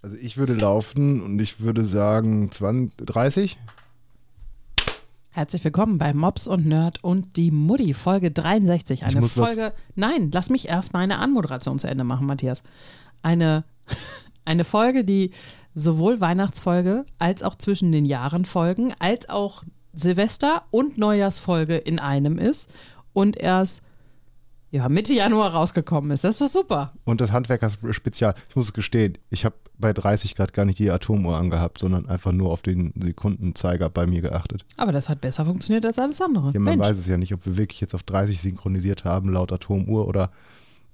Also ich würde laufen und ich würde sagen 20, 30. Herzlich willkommen bei Mops und Nerd und die Mutti, Folge 63. Eine Folge. Nein, lass mich erst mal eine Anmoderation zu Ende machen, Matthias. Eine, eine Folge, die sowohl Weihnachtsfolge als auch zwischen den Jahren Folgen, als auch Silvester- und Neujahrsfolge in einem ist und erst ja, Mitte Januar rausgekommen ist. Das ist doch super. Und das Handwerker-Spezial. Ich muss es gestehen, ich habe bei 30 Grad gar nicht die Atomuhr angehabt, sondern einfach nur auf den Sekundenzeiger bei mir geachtet. Aber das hat besser funktioniert als alles andere. Ja, man Mensch. weiß es ja nicht, ob wir wirklich jetzt auf 30 synchronisiert haben laut Atomuhr oder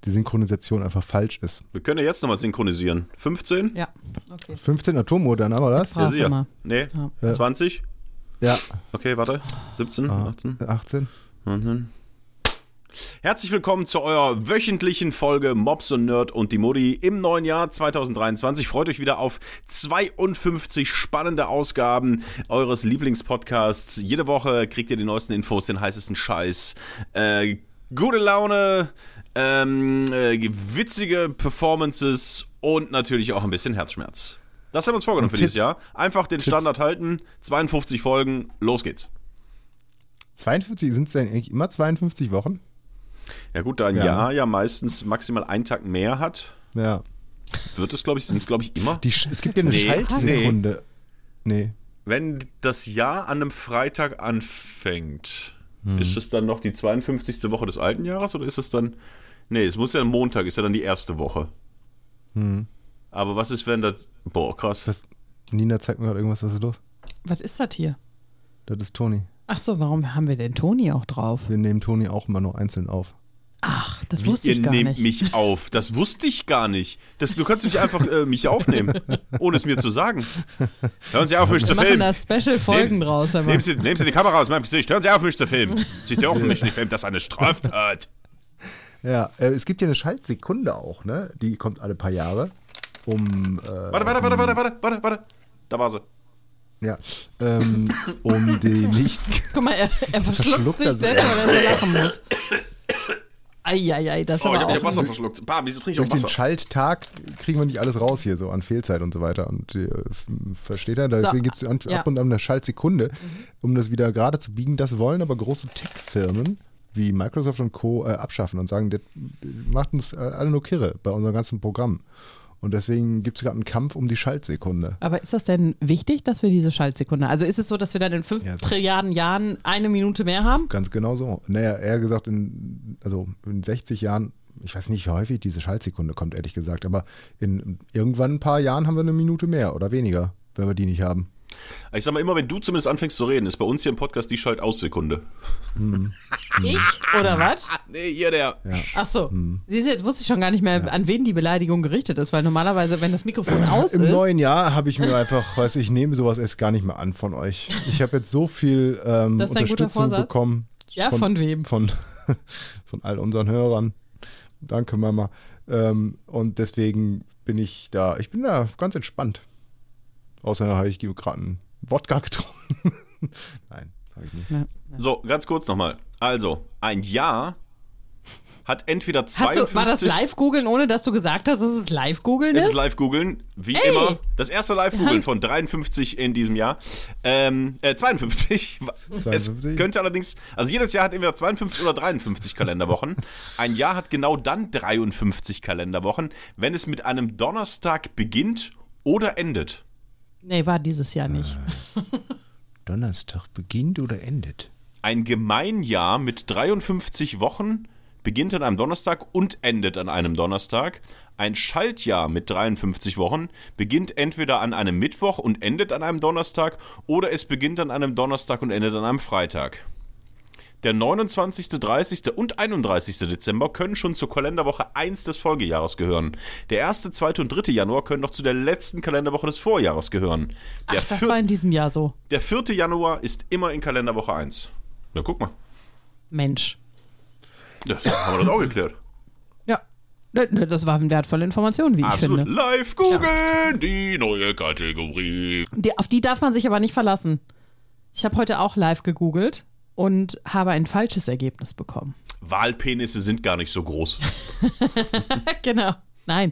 die Synchronisation einfach falsch ist. Wir können ja jetzt nochmal synchronisieren. 15? Ja, okay. 15 Atomuhr, dann haben wir das? Ja, sicher. mal. Nee. Ja. 20? Ja, Okay, warte. 17, Ah. 18, 18. 19. Herzlich willkommen zu eurer wöchentlichen Folge Mobs und Nerd und die Mutti im neuen Jahr 2023. Freut euch wieder auf 52 spannende Ausgaben eures Lieblingspodcasts. Jede Woche kriegt ihr die neuesten Infos, den heißesten Scheiß, äh, gute Laune, ähm, äh, witzige Performances und natürlich auch ein bisschen Herzschmerz. Das haben wir uns vorgenommen für dieses Tipps. Jahr. Einfach den Standard halten, 52 Folgen, los geht's. 52, sind es denn eigentlich immer 52 Wochen? Ja gut, da ein Ja. Jahr ja meistens maximal einen Tag mehr hat, Ja. wird es, glaube ich, sind es, glaube ich, immer. Die, es gibt ja eine Nee. Schaltsekunde. Nee. Wenn das Jahr an einem Freitag anfängt, Hm. ist es dann noch die 52. Woche des alten Jahres oder ist es dann. Nee, es muss ja ein Montag, ist ja dann die erste Woche. Aber was ist, wenn das. Boah, krass. Was, Nina zeigt mir gerade irgendwas, was ist los? Was ist das hier? Das ist Toni. Ach so, warum haben wir denn Toni auch drauf? Wir nehmen Toni auch immer noch einzeln auf. Ach, das Wie, wusste ich ihr gar nehmt nicht. mich auf. Das wusste ich gar nicht. Das, du kannst nicht einfach äh, mich aufnehmen, ohne es mir zu sagen. Hören Sie auf, mich wir zu machen filmen. da Special-Folgen Nehmen- draus. Nehmen Sie, nehmen Sie die Kamera aus meinem Gesicht. Hören Sie auf, mich zu filmen. Sie dürfen mich nicht filmen. Das ist eine Straftat. Ja, äh, es gibt ja eine Schaltsekunde auch, ne? Die kommt alle paar Jahre. Um, äh, Warte, warte, warte, warte, warte, warte, warte. Da war sie. Ja, ähm, um die Licht. Guck mal, er, er verschluckt verschluckt sich selbst, weil er so lachen muss. Eieiei, das ist Oh, ich aber hab, ich hab auch... Wasser verschluckt. Bah, wieso trinke ich Durch auch den Wasser? Schalttag kriegen wir nicht alles raus hier, so an Fehlzeit und so weiter. Und äh, versteht er? Deswegen gibt es ja. ab und an eine Schaltsekunde, um das wieder gerade zu biegen. Das wollen aber große Tech-Firmen wie Microsoft und Co. Äh, abschaffen und sagen, das macht uns äh, alle nur kirre bei unserem ganzen Programm. Und deswegen gibt es gerade einen Kampf um die Schaltsekunde. Aber ist das denn wichtig, dass wir diese Schaltsekunde... Also ist es so, dass wir dann in fünf Ja, Trilliarden Jahren eine Minute mehr haben? Ganz genau so. Naja, eher gesagt, in, also in 60 Jahren, ich weiß nicht, wie häufig diese Schaltsekunde kommt, ehrlich gesagt, aber in irgendwann ein paar Jahren haben wir eine Minute mehr oder weniger, wenn wir die nicht haben. Ich sag mal, immer wenn du zumindest anfängst zu reden, ist bei uns hier im Podcast die Schalt-Aus-Sekunde. Ich? Oder was? Nee, ihr der. Ach so. Hm. Siehst du, jetzt wusste ich schon gar nicht mehr, an wen die Beleidigung gerichtet ist, weil normalerweise, wenn das Mikrofon aus Im ist... neuen Jahr habe ich mir einfach, weiß ich, nehme sowas erst gar nicht mehr an von euch. Ich habe jetzt so viel ähm, Das ist ein guter Unterstützung bekommen. Ja, von wem? Von, von all unseren Hörern. Danke, Mama. Ähm, und deswegen bin ich da, ich bin da ganz entspannt. Außer habe ich gerade einen Wodka getrunken. Nein, habe ich nicht. Ja. So, ganz kurz nochmal. Also, ein Jahr hat entweder Hast 52... du, war das Live-Googeln, ohne dass du gesagt hast, dass es Live-Googeln Es ist? ist Live-Googeln, wie Ey! immer. Das erste Live-Googeln von 53 in diesem Jahr. Ähm, äh, 52. 52? Es könnte allerdings, also jedes Jahr hat entweder 52 oder 53 Kalenderwochen. Ein Jahr hat genau dann 53 Kalenderwochen, wenn es mit einem Donnerstag beginnt oder endet. Nee, war dieses Jahr nicht. Donnerstag beginnt oder endet? Ein Gemeinjahr mit 53 Wochen beginnt an einem Donnerstag und endet an einem Donnerstag. Ein Schaltjahr mit 53 Wochen beginnt entweder an einem Mittwoch und endet an einem Donnerstag oder es beginnt an einem Donnerstag und endet an einem Freitag. Der 29., 30. und 31. Dezember können schon zur Kalenderwoche 1 des Folgejahres gehören. Der 1., 2. und 3. Januar können noch zu der letzten Kalenderwoche des Vorjahres gehören. Der, Ach, das vier- war in diesem Jahr so. der 4. Januar ist immer in Kalenderwoche 1. Na, guck mal. Mensch. Das haben wir das auch geklärt. Ja. Das war eine wertvolle Information, wie ich Absolut. finde. Live googeln, die neue Kategorie. Die, auf die darf man sich aber nicht verlassen. Ich habe heute auch live gegoogelt und habe ein falsches Ergebnis bekommen. Wahlpenisse sind gar nicht so groß. genau. Nein.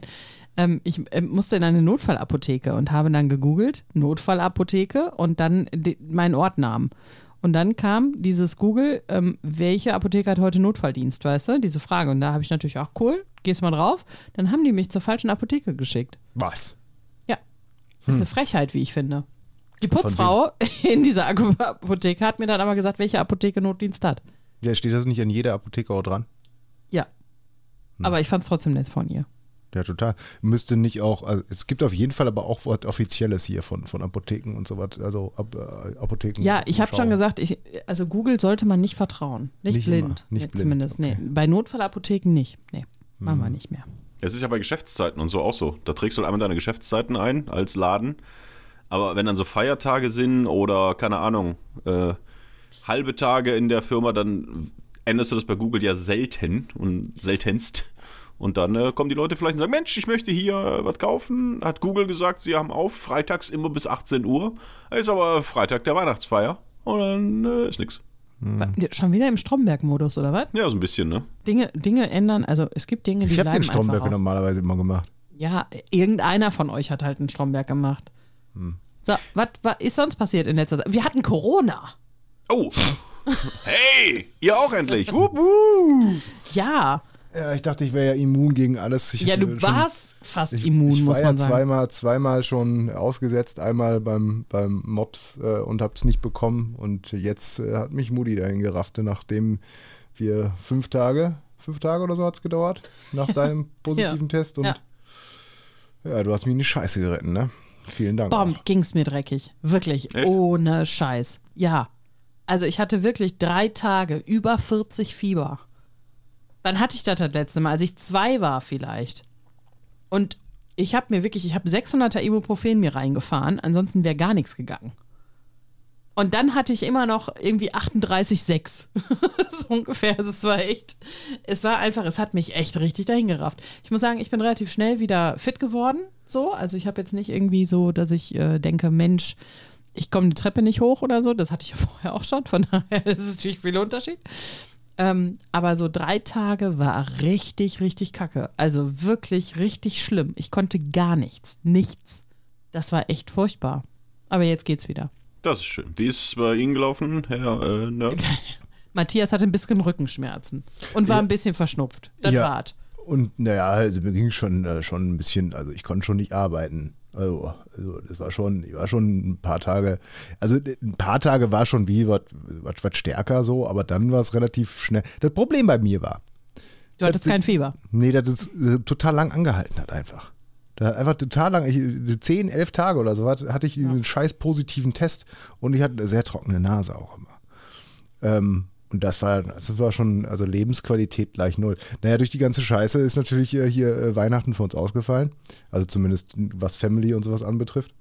Ähm, ich äh, musste in eine Notfallapotheke und habe dann gegoogelt, Notfallapotheke und dann meinen Ortnamen. Und dann kam dieses Google, ähm, welche Apotheke hat heute Notfalldienst, weißt du? Diese Frage. Und da habe ich natürlich auch, cool, gehst mal drauf. Dann haben die mich zur falschen Apotheke geschickt. Was? Ja. Das ist eine Frechheit, wie ich finde. Die Putzfrau in dieser Apotheke hat mir dann aber gesagt, welche Apotheke Notdienst hat. Ja, steht das nicht an jeder Apotheke auch dran? Ja. Aber ich fand es trotzdem nett von ihr. Ja, total. Müsste nicht auch, also es gibt auf jeden Fall aber auch was Offizielles hier von, von Apotheken und so was, also Ap äh, Apotheken. Ja, ich habe schon gesagt, ich, also Google sollte man nicht vertrauen. Nicht, Nicht blind. immer, nicht nee, blind, Zumindest, okay. nee. Bei Notfallapotheken nicht. Nee, machen Mhm. wir nicht mehr. Es ist ja bei Geschäftszeiten und so auch so. Da trägst du einmal deine Geschäftszeiten ein als Laden. Aber wenn dann so Feiertage sind oder, keine Ahnung, äh, halbe Tage in der Firma, dann änderst du das bei Google ja selten und seltenst. Und dann äh, kommen die Leute vielleicht und sagen, Mensch, ich möchte hier äh, was kaufen. Hat Google gesagt, sie haben auf, freitags immer bis 18 Uhr. Ist aber Freitag der Weihnachtsfeier. Und dann äh, ist nix. Wa- Schon wieder im Stromberg-Modus, oder was? Ja, so ein bisschen, ne? Dinge, Dinge ändern, also es gibt Dinge, die Ich habe den Stromberg normalerweise immer gemacht. Ja, irgendeiner von euch hat halt einen Stromberg gemacht. Hm. So, was ist sonst passiert in letzter Zeit? Wir hatten Corona. Oh! hey! Ihr auch endlich! Wup, wup. Ja, Ja, ich dachte, ich wäre ja immun gegen alles. Ich ja, du schon- warst fast ich, immun, ich muss war man ja sagen. zweimal, zweimal schon ausgesetzt, einmal beim, beim Mops äh, und habe es nicht bekommen. Und jetzt äh, hat mich Mutti dahin gerafft, nachdem wir fünf Tage, fünf Tage oder so hat es gedauert, nach deinem positiven Test. Und Ja. ja. du hast mich in die Scheiße geritten, ne? Vielen Dank. Bom, auch. ging's mir dreckig. Wirklich. Echt? Ohne Scheiß. Ja. Also ich hatte wirklich drei Tage über 40 Fieber. Dann hatte ich das das letzte Mal, als ich zwei war vielleicht. Und ich habe mir wirklich, ich habe 600er Ibuprofen mir reingefahren, ansonsten wäre gar nichts gegangen. Und dann hatte ich immer noch irgendwie 38,6. so ungefähr. Also es war echt, es war einfach, es hat mich echt richtig dahin gerafft. Ich muss sagen, ich bin relativ schnell wieder fit geworden. So, also ich habe jetzt nicht irgendwie so, dass ich äh, denke, Mensch, ich komme die Treppe nicht hoch oder so. Das hatte ich ja vorher auch schon. Von daher ist es natürlich viel Unterschied. Ähm, aber so drei Tage war richtig, richtig kacke. Also wirklich richtig schlimm. Ich konnte gar nichts. Nichts. Das war echt furchtbar. Aber jetzt geht's wieder. Das ist schön. Wie ist es bei Ihnen gelaufen, Herr äh, Nerd? Matthias hatte ein bisschen Rückenschmerzen und war Ja. ein bisschen verschnupft. Das Ja. war's. Und naja, also mir ging schon, äh, schon ein bisschen, also ich konnte schon nicht arbeiten. Also, also das war schon, ich war schon ein paar Tage, also ein paar Tage war schon wie was was- was stärker so, aber dann war es relativ schnell. Das Problem bei mir war, Du hattest Das- kein Fieber. nee, dass es äh, total lang angehalten hat einfach. Da hat einfach total lang, ich, 10, 11 Tage oder so, hat- hatte ich diesen scheiß positiven Test und ich hatte eine sehr trockene Nase auch immer. Ähm, und das war, das war schon, also Lebensqualität gleich null. Naja, durch die ganze Scheiße ist natürlich äh, hier äh, Weihnachten für uns ausgefallen. Also zumindest was Family und sowas anbetrifft.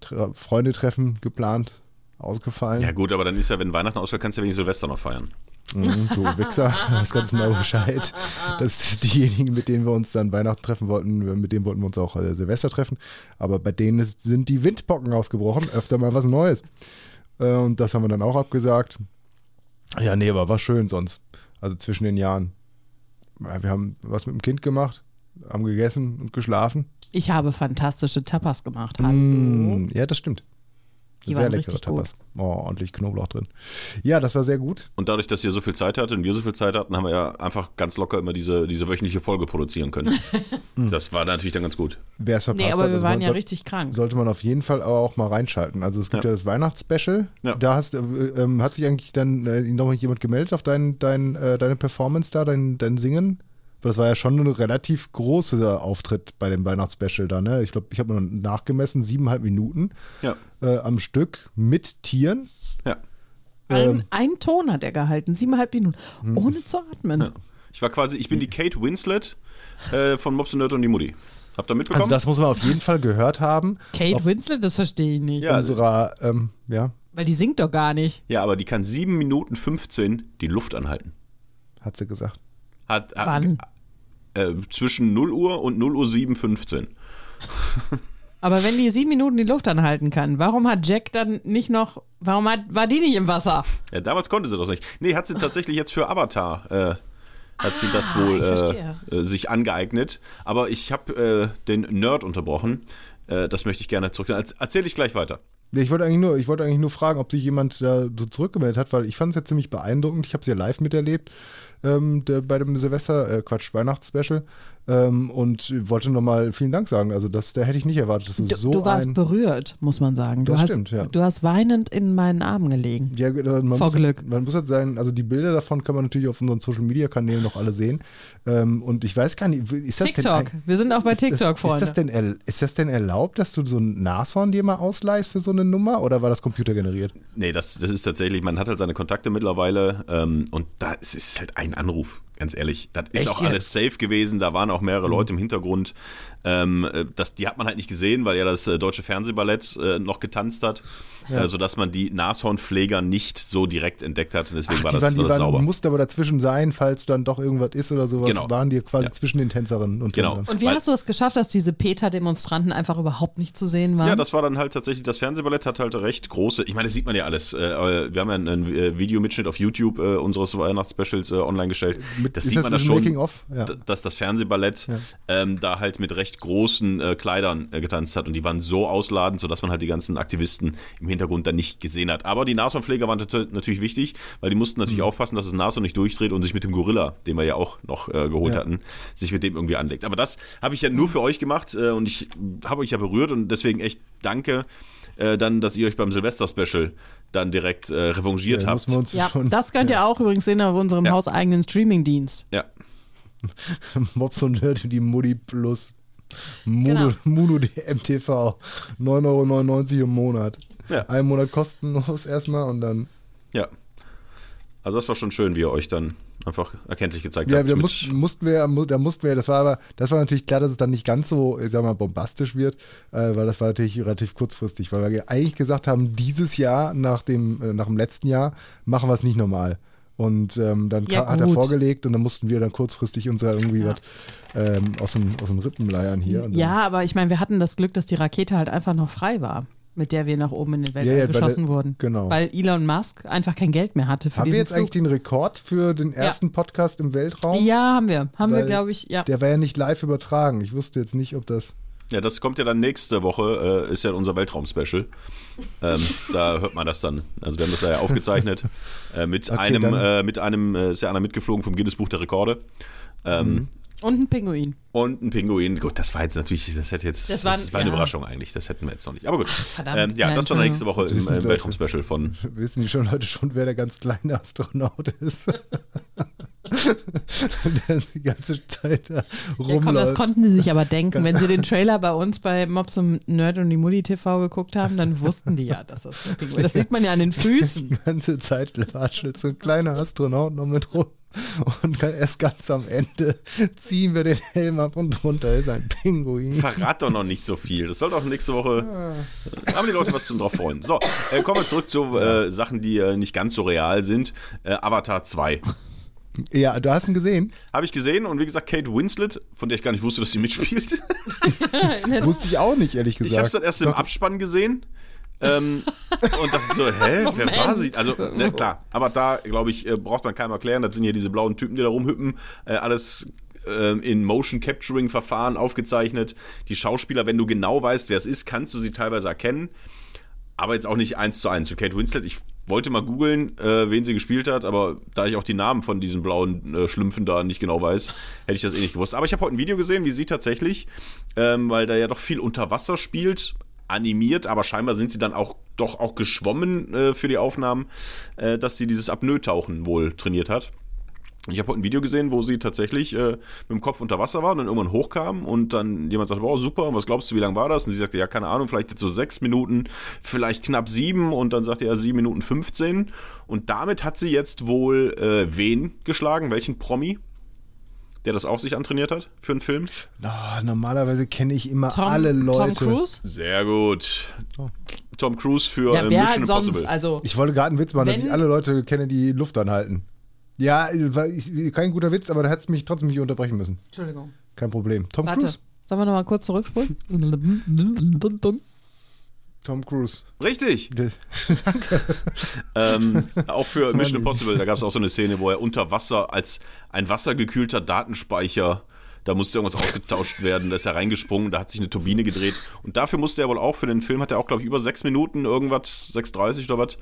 Tre Freunde treffen geplant, ausgefallen. Ja gut, aber dann ist ja, wenn Weihnachten ausfällt, kannst du ja wenig Silvester noch feiern. Mhm, du Wichser, das ganz genau Bescheid. Das sind diejenigen, mit denen wir uns dann Weihnachten treffen wollten, mit denen wollten wir uns auch äh, Silvester treffen. Aber bei denen ist, sind die Windpocken ausgebrochen, öfter mal was Neues. Äh, und das haben wir dann auch abgesagt. Ja, nee, aber war schön sonst. Also zwischen den Jahren. Ja, wir haben was mit dem Kind gemacht, haben gegessen und geschlafen. Ich habe fantastische Tapas gemacht. Hallo. Mm, ja, das stimmt. Die sehr leckere gut. Tapas. Oh, ordentlich Knoblauch drin. Ja, das war sehr gut. Und dadurch, dass ihr so viel Zeit hattet und wir so viel Zeit hatten, haben wir ja einfach ganz locker immer diese, diese wöchentliche Folge produzieren können. das war natürlich dann ganz gut. Wer es verpasst Nee, aber hat, wir also waren ja soll- richtig krank. sollte man auf jeden Fall aber auch mal reinschalten. Also es gibt ja, Ja. das Weihnachtsspecial. Ja. Da hast, äh, ähm, hat sich eigentlich dann äh, noch jemand gemeldet auf dein, dein, äh, deine Performance da, dein, dein Singen? Weil das war ja schon ein relativ großer Auftritt bei dem Weihnachtsspecial da. Ne? Ich glaube, ich habe mal nachgemessen, siebeneinhalb Minuten Ja. äh, am Stück mit Tieren. Ja. ähm, Ein, ein Ton hat er gehalten, siebeneinhalb Minuten, Hm. ohne zu atmen. ja. Ich war quasi, ich bin die Kate Winslet äh, von Mobs Nerd und die Mutti. Habt ihr mitbekommen? Also das muss man auf jeden Fall gehört haben. Kate auf Winslet, das verstehe ich nicht. Ja, also- unserer, ähm, ja, Weil die singt doch gar nicht. ja, aber die kann 7 Minuten 15 die Luft anhalten. hat sie gesagt. Hat, hat, Wann? Äh, zwischen 0 Uhr und 0 Uhr 7, 15. Aber wenn die sieben Minuten die Luft anhalten kann, warum hat Jack dann nicht noch, warum hat, war die nicht im Wasser? Ja, damals konnte sie das nicht. Nee, hat sie tatsächlich jetzt für Avatar äh, hat sie das Ah, wohl äh, äh, sich angeeignet. Aber ich habe äh, den Nerd unterbrochen. Äh, das möchte ich gerne zurück. Erzähle ich gleich weiter. Nee, Ich wollte eigentlich nur, ich wollte eigentlich nur fragen, ob sich jemand da so zurückgemeldet hat, weil ich fand es jetzt ziemlich beeindruckend. Ich habe es ja live miterlebt ähm, der, bei dem Silvester, äh, Quatsch, Weihnachtsspecial ähm, und wollte nochmal vielen Dank sagen. Also das, da hätte ich nicht erwartet, dass du, Du, so du warst ein... berührt, muss man sagen. Du, Das hast, stimmt, ja. du hast weinend in meinen Armen gelegen. Ja, man Vor muss, Glück. Man muss halt sein, also die Bilder davon kann man natürlich auf unseren Social Media Kanälen noch alle sehen. Ähm, und ich weiß gar nicht, ist das TikTok. denn Wir sind auch bei ist TikTok, das, ist, Freunde. das denn, ist das denn erlaubt, dass du so ein Nashorn dir mal ausleihst für so eine Nummer oder war das computergeneriert? Nee, das, das ist tatsächlich, man hat halt seine Kontakte mittlerweile ähm, und da es ist halt ein Anruf, ganz ehrlich. Das ist Echt auch alles safe gewesen, da waren auch mehrere Leute im Hintergrund. Ähm, äh, das, die hat man halt nicht gesehen, weil ja das äh, Deutsche Fernsehballett äh, noch getanzt hat, äh, sodass man die Nashornpfleger nicht so direkt entdeckt hat und deswegen war die das, waren, war das sauber. mussten aber dazwischen sein, falls dann doch irgendwas ist oder sowas, Genau. waren die quasi Ja. zwischen den Tänzerinnen und Genau. Tänzern. Und wie Weil- hast du es geschafft, dass diese PETA-Demonstranten einfach überhaupt nicht zu sehen waren? Ja, das war dann halt tatsächlich, das Fernsehballett hat halt recht große, ich meine, das sieht man ja alles. Äh, äh, wir haben ja einen, einen äh, Videomitschnitt auf YouTube äh, unseres Weihnachtsspecials äh, online gestellt. Mit- das ist sieht das man da das schon? Ja. dass das Fernsehballett Ja. ähm, da halt mit recht großen äh, Kleidern äh, getanzt hat und die waren so ausladend, sodass man halt die ganzen Aktivisten im Hintergrund dann nicht gesehen hat. Aber die Nashornpfleger waren nat- natürlich wichtig, weil die mussten Mhm. natürlich aufpassen, dass das Nashorn nicht durchdreht und sich mit dem Gorilla, den wir ja auch noch äh, geholt Ja. hatten, sich mit dem irgendwie anlegt. Aber das habe ich ja nur für euch gemacht äh, und ich habe euch ja berührt und deswegen echt danke, äh, dann, dass ihr euch beim Silvester-Special dann direkt äh, revanchiert Ja, habt. ja, schon das könnt ihr auch übrigens sehen auf unserem Ja. hauseigenen Streamingdienst. Ja, Mobs und Nerd die Mutti plus Muno, Genau. Muno MTV. 9,99 Euro im Monat. Ja. Ein Monat kostenlos erstmal und dann. ja. Also das war schon schön, wie ihr euch dann einfach erkenntlich gezeigt Ja, habt. da mit- mussten, mussten wir, da mussten wir, das war aber, das war natürlich klar, dass es dann nicht ganz so, ich sag mal, bombastisch wird, äh, weil das war natürlich relativ kurzfristig, weil wir eigentlich gesagt haben, dieses Jahr nach dem, äh, nach dem letzten Jahr machen wir es nicht normal. Und ähm, dann Ja, hat er vorgelegt und dann mussten wir dann kurzfristig uns da irgendwie was ähm, aus, den, aus den Rippen leiern hier. Ja, aber ich meine, wir hatten das Glück, dass die Rakete halt einfach noch frei war, mit der wir nach oben in den Weltall Ja, ja, geschossen der- wurden. genau. Weil Elon Musk einfach kein Geld mehr hatte für Haben wir jetzt Flug. eigentlich den Rekord für den ersten Podcast im Weltraum? Ja, haben wir. Haben wir, Weil glaube ich, ja. Der war ja nicht live übertragen. Ich wusste jetzt nicht, ob das. Ja, das kommt ja dann nächste Woche, äh, ist ja unser Weltraum-Special. Ähm, da hört man das dann. Also wir haben das ja aufgezeichnet äh, mit Okay, einem, äh, mit einem, äh, ist ja einer mitgeflogen vom Guinness Buch der Rekorde. Ähm, Mhm. Und ein Pinguin. Und ein Pinguin. Gut, das war jetzt natürlich, das hätte jetzt, Das das, war- war eine ja. Überraschung eigentlich. Das hätten wir jetzt noch nicht. Aber gut. verdammt. ähm, ja, Ja, das dann nächste Woche im äh, Leute. Weltraum-Special von. Wissen die schon Leute schon, wer der ganz kleine Astronaut ist? der die ganze Zeit da Ja, rumläuft. komm, das konnten sie sich aber denken. Wenn sie den Trailer bei uns bei Mobs und Nerd und die Mutti TV geguckt haben, dann wussten die ja, dass das Pinguin Das sieht man ja an den Füßen. die ganze Zeit watschelt so ein kleiner Astronaut noch mit rum. Und erst ganz am Ende ziehen wir den Helm ab und drunter ist ein Pinguin. Verrat doch noch nicht so viel. Das soll doch nächste Woche. Äh, haben die Leute was zum drauf freuen. So, äh, kommen wir zurück zu äh, Sachen, die äh, nicht ganz so real sind. Äh, Avatar 2. Ja, du hast ihn gesehen? Habe ich gesehen und wie gesagt, Kate Winslet, von der ich gar nicht wusste, dass sie mitspielt. Wusste ich auch nicht, ehrlich gesagt. Ich habe es dann erst im Abspann gesehen. Ähm, und dachte so, hä, wer war sie? Also, ne, klar, aber da, glaube ich, äh, braucht man keinem erklären. Das sind hier diese blauen Typen, die da rumhüppen. Äh, alles ähm, in Motion Capturing Verfahren aufgezeichnet. Die Schauspieler, wenn du genau weißt, wer es ist, kannst du sie teilweise erkennen. Aber jetzt auch nicht eins zu eins. Für Kate Winslet, ich wollte mal googeln, äh, wen sie gespielt hat, aber da ich auch die Namen von diesen blauen äh, Schlümpfen da nicht genau weiß, hätte ich das eh nicht gewusst. Aber ich habe heute ein Video gesehen, wie sie tatsächlich, ähm, weil da ja doch viel unter Wasser spielt, animiert, aber scheinbar sind sie dann auch doch auch geschwommen äh, für die Aufnahmen, äh, dass sie dieses Apnoe-Tauchen wohl trainiert hat. Ich habe heute ein Video gesehen, wo sie tatsächlich äh, mit dem Kopf unter Wasser war und dann irgendwann hochkam und dann jemand sagt, wow, super, und was glaubst du, wie lang war das? Und sie sagte, ja, keine Ahnung, vielleicht jetzt so sechs Minuten, vielleicht knapp sieben und dann sagte er sieben Minuten 15 und damit hat sie jetzt wohl äh, wen geschlagen, welchen Promi, der das auch sich antrainiert hat für einen Film? Ah, normalerweise kenne ich immer Tom, alle Leute. Tom Cruise? Sehr gut. Tom Cruise für Ja, äh, wer Mission halt sonst? Impossible. Also, Ich wollte gerade einen Witz machen, dass ich alle Leute kenne, die Luft anhalten. Ja, war ich, kein guter Witz, aber da hättest du mich trotzdem nicht unterbrechen müssen. Entschuldigung. Kein Problem. Tom Warte. Cruise? Sollen wir nochmal kurz zurückspulen? Tom Cruise. Richtig. Danke. Ähm, auch für Mission. Impossible, da gab es auch so eine Szene, wo er unter Wasser als ein wassergekühlter Datenspeicher, da musste irgendwas ausgetauscht werden, da ist er reingesprungen, da hat sich eine Turbine gedreht. Und dafür musste er wohl auch für den Film, hat er auch, glaube ich, über sechs Minuten, irgendwas, 6,30 oder was,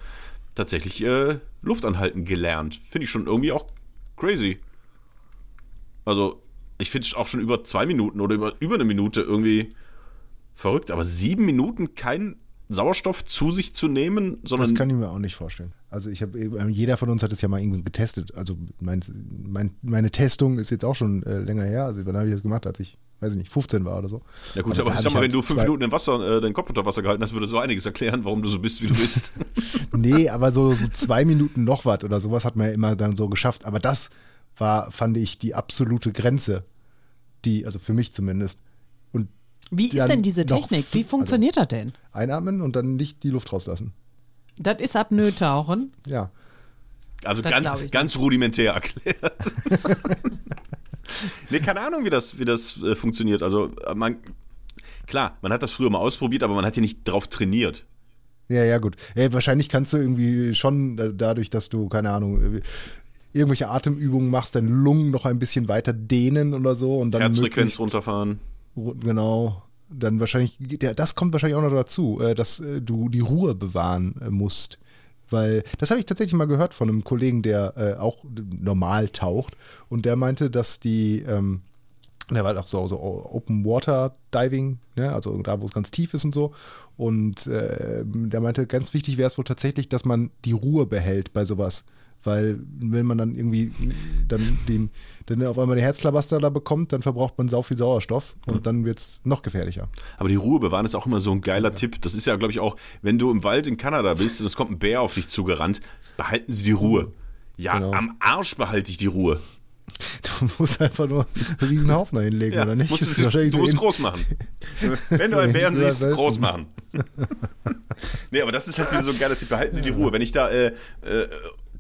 tatsächlich äh, Luft anhalten gelernt. Finde ich schon irgendwie auch crazy. Also, ich finde es auch schon über zwei Minuten oder über, über eine Minute irgendwie verrückt. Aber sieben Minuten keinen Sauerstoff zu sich zu nehmen, sondern Das kann ich mir auch nicht vorstellen. Also ich habe, jeder von uns hat es ja mal irgendwie getestet. Also mein, mein, meine Testung ist jetzt auch schon äh, länger her. Also wann habe ich das gemacht, als ich, weiß ich nicht, 15 war oder so. Ja gut, Aber aber, da ich sag ich mal, halt wenn du fünf Minuten im Wasser, äh, deinen Kopf unter Wasser gehalten hast, würde so einiges erklären, warum du so bist, wie du bist. Nee, aber so, so zwei Minuten noch was oder sowas hat man ja immer dann so geschafft. Aber das war, fand ich, die absolute Grenze. Die, also für mich zumindest. Wie ist denn diese Technik? Wie funktioniert das denn? einatmen und dann nicht die Luft rauslassen. Das ist Apnoe-Tauchen. Ja. Also Das ganz, ganz rudimentär erklärt. nee, keine Ahnung, wie das, wie das äh, funktioniert. Also äh, man, klar, man hat das früher mal ausprobiert, aber man hat ja nicht drauf trainiert. Ja, ja, gut. Ja, wahrscheinlich kannst du irgendwie schon dadurch, dass du, keine Ahnung, äh, irgendwelche Atemübungen machst, deine Lungen noch ein bisschen weiter dehnen oder so und dann Herzfrequenz möglichst- runterfahren. Genau. Dann wahrscheinlich, das kommt wahrscheinlich auch noch dazu, äh, dass äh, du die Ruhe bewahren äh, musst. Weil, das habe ich tatsächlich mal gehört von einem Kollegen, der auch normal taucht. Und der meinte, dass die, ähm, der war auch so, so Open Water Diving, ne? also da, wo es ganz tief ist und so. Und äh, der meinte, ganz wichtig wäre es wohl tatsächlich, dass man die Ruhe behält bei sowas. Weil, wenn man dann irgendwie dann den, dann auf einmal den Herzklabaster da bekommt, dann verbraucht man sau viel Sauerstoff und dann wird es noch gefährlicher. Aber die Ruhe bewahren ist auch immer so ein geiler Tipp. Das ist ja, glaube ich, auch, wenn du im Wald in Kanada bist und es kommt ein Bär auf dich zugerannt, behalten Sie die Ruhe. Ja, Genau. am Arsch behalte ich die Ruhe. Du musst einfach nur einen riesen Haufen da hinlegen, Ja, oder nicht? musst du so musst groß machen. Wenn du einen Bären siehst, groß machen. nee, aber das ist halt wieder so ein geiler Tipp. Behalten Sie die Ruhe. Wenn ich da äh, äh,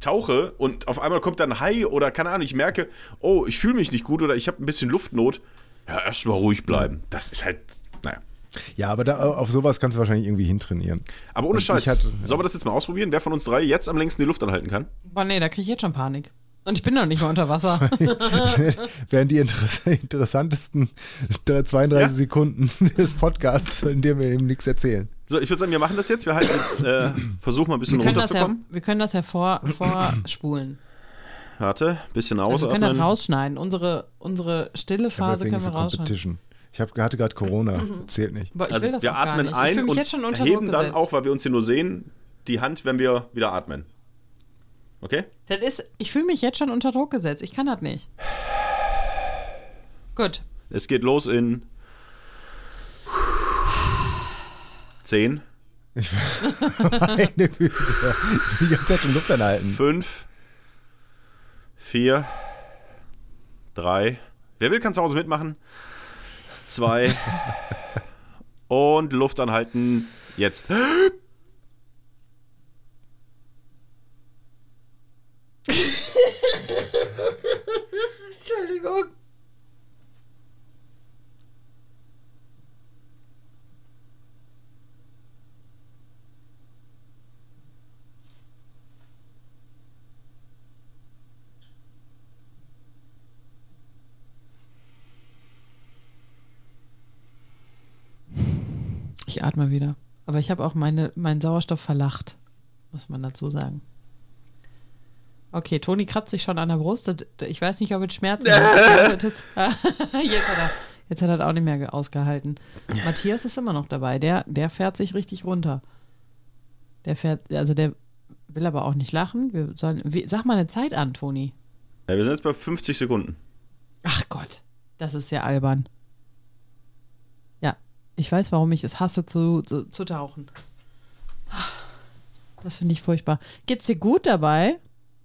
tauche und auf einmal kommt dann ein Hai oder keine Ahnung, ich merke, oh, ich fühle mich nicht gut oder ich habe ein bisschen Luftnot, ja, erstmal ruhig bleiben. Das ist halt, naja. Ja, aber da, auf sowas kannst du wahrscheinlich irgendwie hintrainieren. Aber ohne Und Scheiß, hatte- sollen wir das jetzt mal ausprobieren? Wer von uns drei jetzt am längsten die Luft anhalten kann? Boah, nee, da kriege ich jetzt schon Panik. Und ich bin noch nicht mal unter Wasser. wären die inter interessantesten 32 Ja? Sekunden des Podcasts, in dem wir eben nichts erzählen. So, ich würde sagen, wir machen das jetzt. Wir halten jetzt, äh, versuchen mal ein bisschen Wir runterzukommen. wir können das ja vor, vorspulen. Warte, bisschen Also wir können das rausschneiden. Unsere, unsere stille Phase können wir rausschneiden. Ich hab, hatte gerade Corona, zählt nicht. Boah, ich also will das wir atmen ein und jetzt schon unter heben dann gesetzt. auch, weil wir uns hier nur sehen, die Hand, wenn wir wieder atmen. Okay? Das ist, ich fühle mich jetzt schon unter Druck gesetzt. Ich kann das nicht. Gut. Es geht los in 10, Ich, meine Güte. Die ganze Zeit schon Luft anhalten. 5, 4, 3. Wer will, kann zu Hause mitmachen. 2 und Luft anhalten. Jetzt. Entschuldigung. Ich atme wieder. Aber ich habe auch meine, meinen Sauerstoff verlacht, muss man dazu sagen. Okay, Toni kratzt sich schon an der Brust. Ich weiß nicht, ob es Schmerzen hat. Jetzt, hat er, jetzt hat er auch nicht mehr ge- ausgehalten. Matthias ist immer noch dabei. Der, der fährt sich richtig runter. Der fährt, also der will aber auch nicht lachen. Wir sollen, wie, sag mal eine Zeit an, Toni. Ja, wir sind jetzt bei 50 Sekunden. Ach Gott, das ist ja albern. Ich weiß, warum ich es hasse zu, zu, zu tauchen. Das finde ich furchtbar. Geht's dir gut dabei?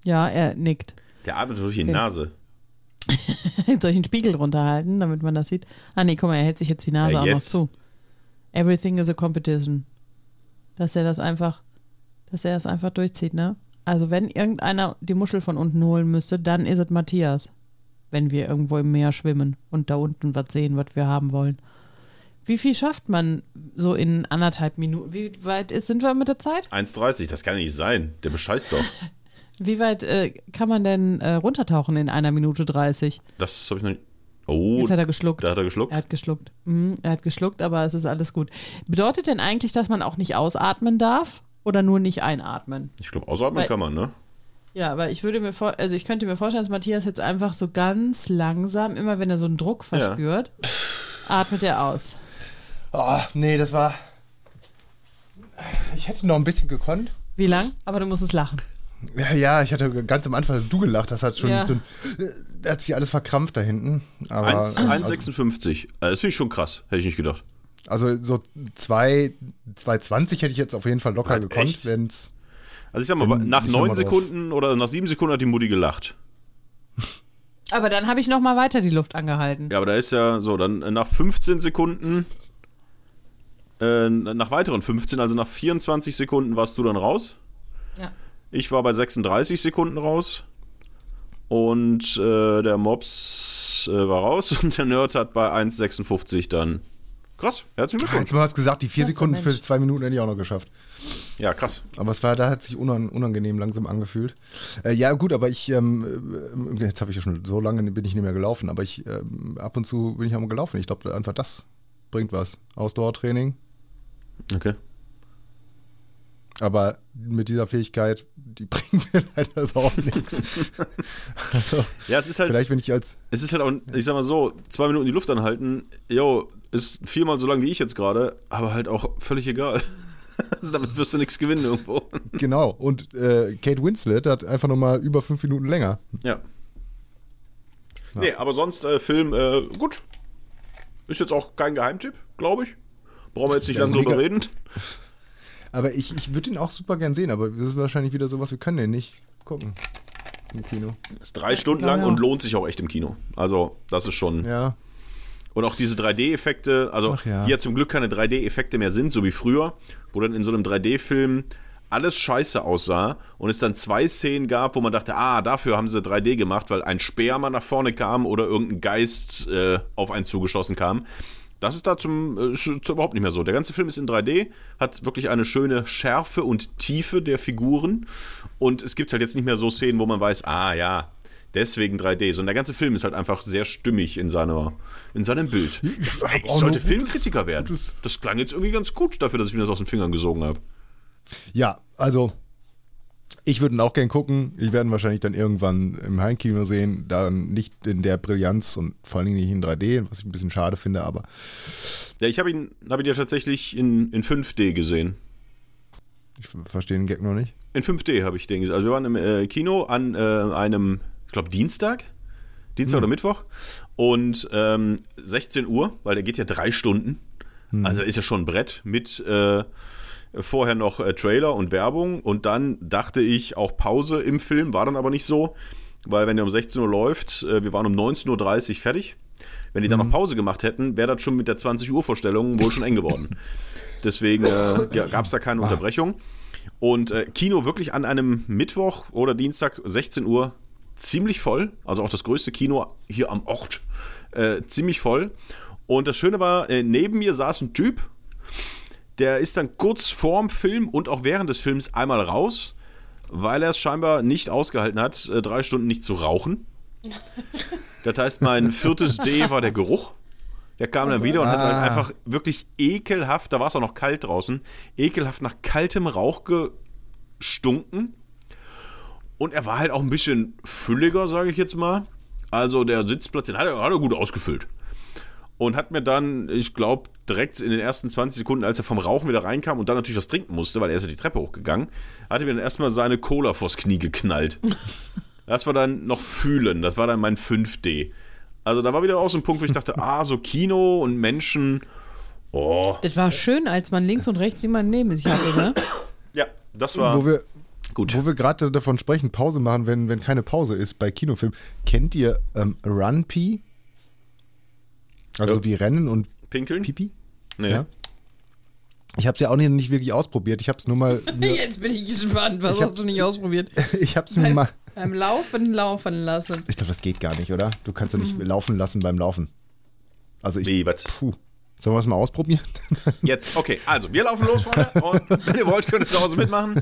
Ja, er nickt. Der atmet durch die Okay. Nase. Soll ich einen Spiegel runterhalten, damit man das sieht? Ah, nee, guck mal, er hält sich jetzt die Nase Ja, auch noch zu. Everything is a competition. Dass er das einfach, dass er das einfach durchzieht, ne? Also, wenn irgendeiner die Muschel von unten holen müsste, dann ist es Matthias. Wenn wir irgendwo im Meer schwimmen und da unten was sehen, was wir haben wollen. Wie viel schafft man so in anderthalb Minuten? Wie weit ist, sind wir mit der Zeit? 1,30, das kann ja nicht sein. Der bescheißt doch. Wie weit äh, kann man denn äh, runtertauchen in einer Minute 30? Das habe ich noch nicht. Oh, Jetzt hat er geschluckt. da hat er geschluckt. Er hat geschluckt. Mhm, er hat geschluckt, aber es ist alles gut. Bedeutet denn eigentlich, dass man auch nicht ausatmen darf oder nur nicht einatmen? Ich glaube, ausatmen Weil- kann man, ne? Ja, aber ich würde mir vor, also ich könnte mir vorstellen, dass Matthias jetzt einfach so ganz langsam, immer wenn er so einen Druck verspürt, atmet er aus. Oh, nee, das war. Ich hätte noch ein bisschen gekonnt. Wie lang? Aber du musst es lachen. Ja, ja, ich hatte ganz am Anfang du gelacht, das hat schon Ja. so ein, da hat sich alles verkrampft da hinten. Aber, 1 1,56. Äh, Das finde ich schon krass. Hätte ich nicht gedacht. also so 2, 2,20 hätte ich jetzt auf jeden Fall locker Halt gekonnt, wenn es. Also ich sag mal, nach ich noch neun mal drauf. Sekunden oder nach sieben Sekunden hat die Mutti gelacht. Aber dann habe ich noch mal weiter die Luft angehalten. Ja, aber da ist ja so, dann äh, nach 15 Sekunden, äh, nach weiteren 15, also nach 24 Sekunden warst du dann raus. Ja. Ich war bei 36 Sekunden raus. Und äh, der Mops äh, war raus und der Nerd hat bei 1,56 dann. Krass, herzlichen Ah, Glückwunsch. Jetzt mal was gesagt, die vier Klasse, Sekunden für zwei Minuten hätte ich auch noch geschafft. Ja, krass. Aber es war, da hat sich unan, unangenehm langsam angefühlt. Äh, ja, gut, aber ich, ähm, äh, jetzt habe ich ja schon so lange bin ich nicht mehr gelaufen, aber ich, ähm, ab und zu bin ich auch mal gelaufen. Ich glaube, einfach das bringt was. Ausdauertraining. Okay. Aber mit dieser Fähigkeit, die bringt mir leider überhaupt nichts. Also, Ja, es ist halt. vielleicht, wenn ich als, Es ist halt auch, ich sag mal so, zwei Minuten die Luft anhalten, jo, ist viermal so lang wie ich jetzt gerade, aber halt auch völlig egal. Also damit wirst du nichts gewinnen irgendwo. genau, und äh, Kate Winslet hat einfach nochmal über fünf Minuten länger. Ja. Nee, aber sonst äh, Film, äh, gut. Ist jetzt auch kein Geheimtipp, glaube ich. Brauchen wir jetzt nicht Ja, lange drüber reden. Aber ich, ich würde ihn auch super gern sehen, aber das ist wahrscheinlich wieder sowas, wir können den nicht gucken im Kino. Ist drei Stunden lang ich und lohnt sich auch echt im Kino. Also, das ist schon. Ja, Und auch diese 3D-Effekte, also ja. die ja zum Glück keine 3D-Effekte mehr sind, so wie früher, wo dann in so einem 3D-Film alles scheiße aussah und es dann zwei Szenen gab, wo man dachte, ah, dafür haben sie 3D gemacht, weil ein Speer mal nach vorne kam oder irgendein Geist äh, auf einen zugeschossen kam. Das ist da zum, äh, sch- zu überhaupt nicht mehr so. Der ganze Film ist in 3D, hat wirklich eine schöne Schärfe und Tiefe der Figuren und es gibt halt jetzt nicht mehr so Szenen, wo man weiß, ah ja, deswegen 3D, sondern der ganze Film ist halt einfach sehr stimmig in, seiner, in seinem Bild. Ich auch sollte Filmkritiker werden. Das klang jetzt irgendwie ganz gut dafür, dass ich mir das aus den Fingern gesogen habe. Ja, also ich würde ihn auch gern gucken. Ich werde ihn wahrscheinlich dann irgendwann im Heimkino sehen. Dann nicht in der Brillanz und vor allen Dingen nicht in 3D, was ich ein bisschen schade finde, aber Ja, ich habe ihn, hab ihn ja tatsächlich in, in 5D gesehen. ich verstehe den Gag noch nicht. In 5D habe ich den gesehen. Also wir waren im äh, Kino an äh, einem, ich glaube, Dienstag. Dienstag oder Mittwoch. Und ähm, 16 Uhr, weil der geht ja drei Stunden. Also ist ja schon ein Brett mit äh, vorher noch äh, Trailer und Werbung. Und dann dachte ich auch Pause im Film, war dann aber nicht so. Weil wenn der um 16 Uhr läuft, äh, wir waren um 19.30 Uhr fertig. Wenn die dann noch Pause gemacht hätten, wäre das schon mit der 20 Uhr Vorstellung wohl schon eng geworden. Deswegen äh, gab es da keine Unterbrechung. Und äh, Kino wirklich an einem Mittwoch oder Dienstag 16 Uhr ziemlich voll. Also auch das größte Kino hier am Ort äh, ziemlich voll. Und das Schöne war, äh, neben mir saß ein Typ, der ist dann kurz vorm Film und auch während des Films einmal raus, weil er es scheinbar nicht ausgehalten hat, äh, drei Stunden nicht zu rauchen. Das heißt, mein viertes D war der Geruch. Der kam dann wieder und hat halt Ah. einfach wirklich ekelhaft, da war es auch noch kalt draußen, ekelhaft nach kaltem Rauch gestunken. Und er war halt auch ein bisschen fülliger, sage ich jetzt mal. Also der Sitzplatz, den hat er, hat er gut ausgefüllt. Und hat mir dann, ich glaube, direkt in den ersten 20 Sekunden, als er vom Rauchen wieder reinkam und dann natürlich was trinken musste, weil er ist ja die Treppe hochgegangen, hat er mir dann erstmal seine Cola vors Knie geknallt. Das war dann noch fühlen, das war dann mein 5D. Also da war wieder auch so ein Punkt, wo ich dachte, ah, so Kino und Menschen, oh. Das war schön, als man links und rechts jemanden neben sich hatte, ne? Ja, das war Wo wir, gut. wo wir gerade davon sprechen, Pause machen, wenn, wenn keine Pause ist bei Kinofilmen. Kennt ihr ähm, Run Pee? Also Ja. wie Rennen und Pinkeln? Pipi? Nee. Ja. Ich habe es ja auch nicht, nicht wirklich ausprobiert. Ich habe es nur mal. Nur, Jetzt bin ich gespannt. Was Ich hast du nicht ausprobiert? ich habe es mir mal. Beim Laufen laufen lassen. Ich glaube, das geht gar nicht, oder? Du kannst ja nicht laufen lassen beim Laufen. Also ich. Wie, was? Puh. Sollen wir es mal ausprobieren? Jetzt, okay, also wir laufen los, Freunde. Und wenn ihr wollt, könnt ihr zu Hause mitmachen.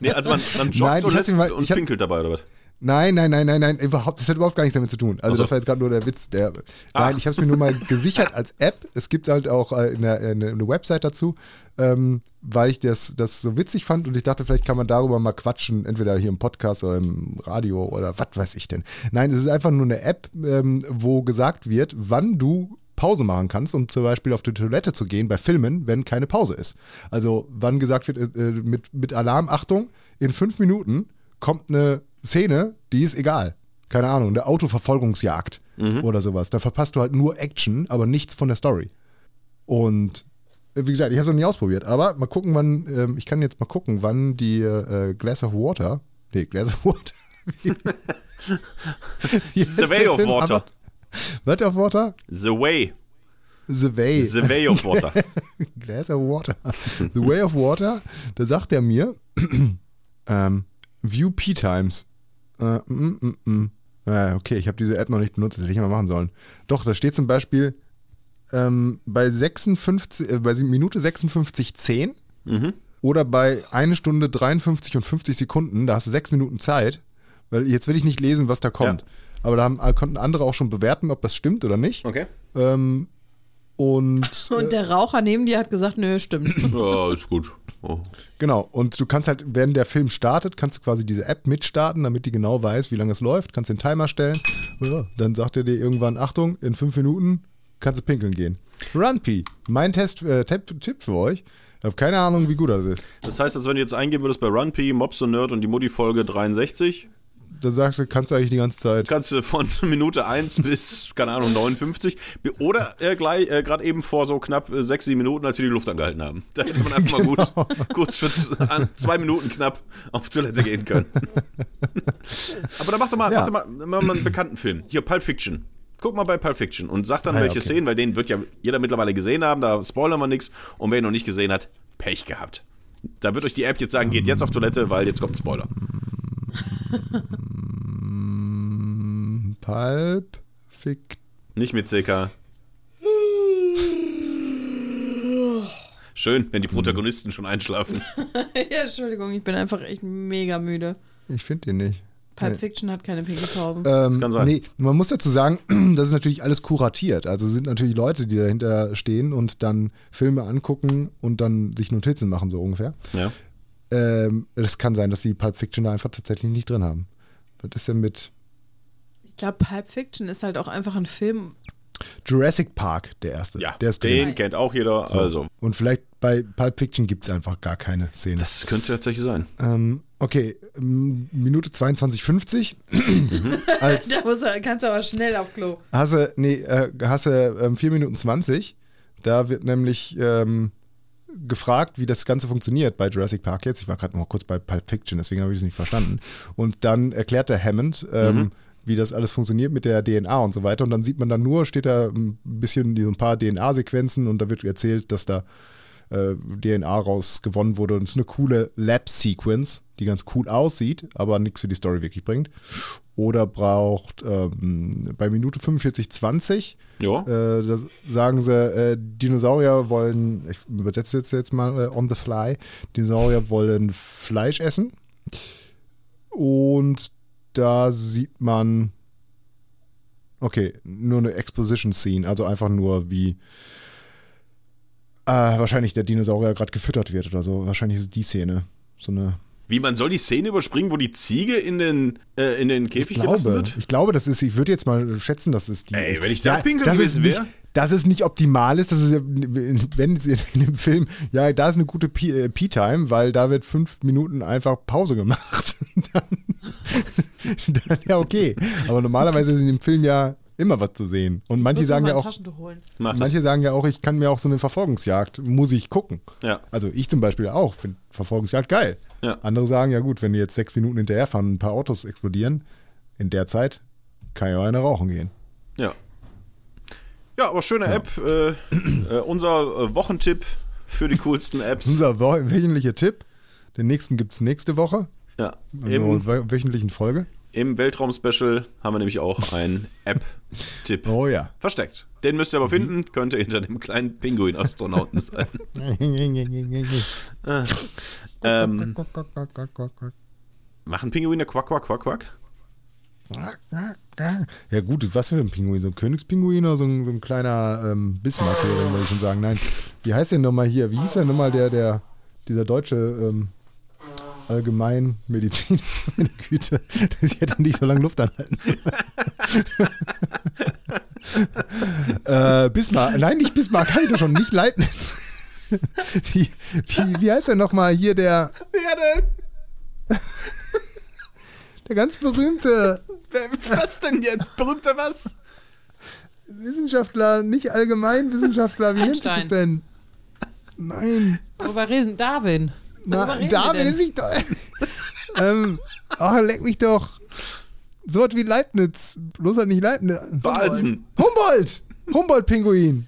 Nee, also man, man joggt Nein, ich und, lässt, mal- und ich hab- pinkelt dabei, oder was? Nein, nein, nein, nein, nein, überhaupt, das hat überhaupt gar nichts damit zu tun. Also Ach so. das war jetzt gerade nur der Witz. Der, Ah. Nein, ich habe es mir nur mal gesichert als App. Es gibt halt auch äh, eine, eine, eine Website dazu, ähm, weil ich das, das so witzig fand und ich dachte, vielleicht kann man darüber mal quatschen, entweder hier im Podcast oder im Radio oder was weiß ich denn. Nein, es ist einfach nur eine App, ähm, wo gesagt wird, wann du Pause machen kannst, um zum Beispiel auf die Toilette zu gehen bei Filmen, wenn keine Pause ist. Also wann gesagt wird, äh, äh, mit, mit Alarm, Achtung, in fünf Minuten kommt eine Szene, die ist egal. Keine Ahnung, eine Autoverfolgungsjagd oder sowas. Da verpasst du halt nur Action, aber nichts von der Story. Und wie gesagt, ich habe es noch nie ausprobiert, aber mal gucken, wann, ähm, ich kann jetzt mal gucken, wann die äh, Glass of Water, nee, Glass of Water. Wie, wie The Way of Film? Water. Was of Water? The Way. The Way. The Way of Water. Glass of Water. The Way of Water, da sagt er mir, ähm, View P-Times. Äh, mm, mm, mm. Äh, okay, ich habe diese App noch nicht benutzt, das hätte ich mal machen sollen. Doch, da steht zum Beispiel ähm, bei, 56, äh, bei Minute 56,10 Mhm. oder bei 1 Stunde 53 und 50 Sekunden, da hast du 6 Minuten Zeit, weil jetzt will ich nicht lesen, was da kommt. Aber da haben, äh, konnten andere auch schon bewerten, ob das stimmt oder nicht. Okay. Ähm, und Und der Raucher neben dir hat gesagt, nö, stimmt. Ja, ist gut. Oh. Genau, und du kannst halt, wenn der Film startet, kannst du quasi diese App mitstarten, damit die genau weiß, wie lange es läuft, kannst den Timer stellen. Ja, dann sagt er dir irgendwann, Achtung, in fünf Minuten kannst du pinkeln gehen. RunP, mein Test, äh, Tipp, Tipp für euch. Ich habe keine Ahnung, wie gut das ist. Das heißt, als wenn du jetzt eingeben würdest bei RunP, Mobs und Nerd und die Mutti-Folge 63, Da sagst du, kannst du eigentlich die ganze Zeit. kannst du von Minute 1 bis, keine Ahnung, 59 oder äh, gleich äh, gerade eben vor so knapp äh, 6, 7 Minuten, als wir die Luft angehalten haben. Da hätte man einfach mal gut, kurz für zwei Minuten knapp auf Toilette gehen können. Aber dann mach doch mal, Ja. mach doch mal, mal einen bekannten Film. Hier, Pulp Fiction. Guck mal bei Pulp Fiction und sag dann, Ah welche okay. Szenen, weil den wird ja jeder mittlerweile gesehen haben, da spoilern wir nichts. Und wer ihn noch nicht gesehen hat, Pech gehabt. Da wird euch die App jetzt sagen, geht jetzt auf Toilette, weil jetzt kommt ein Spoiler. Pulp, Fick. Nicht mit CK. Schön, wenn die Protagonisten schon einschlafen. ja, Entschuldigung, ich bin einfach echt mega müde. Ich finde den nicht. Pulp Nee. Fiction hat keine Pinkelpausen. Ähm, kann sein. Nee, man muss dazu sagen, das ist natürlich alles kuratiert. Also sind natürlich Leute, die dahinter stehen und dann Filme angucken und dann sich Notizen machen, so ungefähr. Ja. Ähm, es kann sein, dass die Pulp Fiction da einfach tatsächlich nicht drin haben. Was ist denn mit Ich glaube, Pulp Fiction ist halt auch einfach ein Film. Jurassic Park, der erste? Ja, der ist den drin. kennt auch jeder. Also, Und vielleicht bei Pulp Fiction gibt es einfach gar keine Szene. das könnte tatsächlich sein. Ähm, okay, Minute 22,50. Als Da muss kannst du aber schnell auf Klo. hast du, nee, äh, hast du ähm, 4 Minuten 20. Da wird nämlich ähm, gefragt, wie das Ganze funktioniert bei Jurassic Park jetzt. Ich war gerade noch kurz bei Pulp Fiction, deswegen habe ich das nicht verstanden. Und dann erklärt der Hammond, ähm, wie das alles funktioniert mit der DNA und so weiter. Und dann sieht man dann nur, steht da ein bisschen so ein paar DNA-Sequenzen und da wird erzählt, dass da äh, DNA raus gewonnen wurde. Und es ist eine coole Lab-Sequence, die ganz cool aussieht, aber nichts für die Story wirklich bringt. Oder braucht ähm, bei Minute 45,20 Ja. äh, das sagen sie, äh, Dinosaurier wollen, ich übersetze jetzt, jetzt mal äh, on the fly, Dinosaurier wollen Fleisch essen. Und da sieht man, okay, nur eine Exposition-Scene, also einfach nur wie äh, wahrscheinlich der Dinosaurier gerade gefüttert wird oder so. Wahrscheinlich ist es die Szene. So eine Wie, man soll die Szene überspringen, wo die Ziege in den, äh, in den Ich Käfig gelassen glaube, wird? ich glaube, das ist, ich würde jetzt mal schätzen, dass es die Ey, ist. wenn ich da pinkeln das ist gewesen nicht, wär. Dass es nicht optimal ist, dass es, ja- wenn es in dem Film, ja, da ist eine gute P- äh, P-Time, weil da wird fünf Minuten einfach Pause gemacht. dann, dann, ja, okay. Aber normalerweise ist in dem Film ja immer was zu sehen. Und manche sagen ja auch, das. manche sagen ja auch, ich kann mir auch so eine Verfolgungsjagd, muss ich gucken. Ja. Also ich zum Beispiel auch, finde Verfolgungsjagd geil. Ja. Andere sagen, ja gut, wenn die jetzt sechs Minuten hinterherfahren und ein paar Autos explodieren, in der Zeit kann ja einer rauchen gehen. Ja. Ja, aber schöne App. Äh, äh, unser äh, Wochentipp für die coolsten Apps. Unser wöchentlicher Tipp. Den nächsten gibt es nächste Woche. Ja. Also Im, wö- wöchentlichen Folge. Im Weltraum-Special haben wir nämlich auch einen App-Tipp Oh ja. versteckt. Den müsst ihr aber finden, könnte hinter dem kleinen Pinguin-Astronauten sein. ähm, machen Pinguine Quack, Quack, Quack, Quack? Ja gut, was für ein Pinguin? So ein Königspinguin oder so ein, so ein kleiner ähm, Bismarck-Hering, würde ich schon sagen. Nein, wie heißt denn nochmal hier? Wie hieß denn nochmal der, der, dieser deutsche ähm, Allgemeinmedizin? Meine Güte, ich hätte nicht so lange Luft anhalten. äh, Bismarck, nein, nicht Bismarck, halte schon, nicht Leibniz. wie, wie, wie heißt denn nochmal hier der... Wer denn? Der ganz berühmte Was denn jetzt? Berühmter was? Wissenschaftler, nicht Allgemeinwissenschaftler, wie nennt sich das Einstein. denn? Nein. Worüber reden? Darwin. Na, David ist nicht doch. ähm, ach, leck mich doch. So was wie Leibniz. Bloß halt nicht Leibniz. Balsen. Humboldt! Humboldt-Pinguin.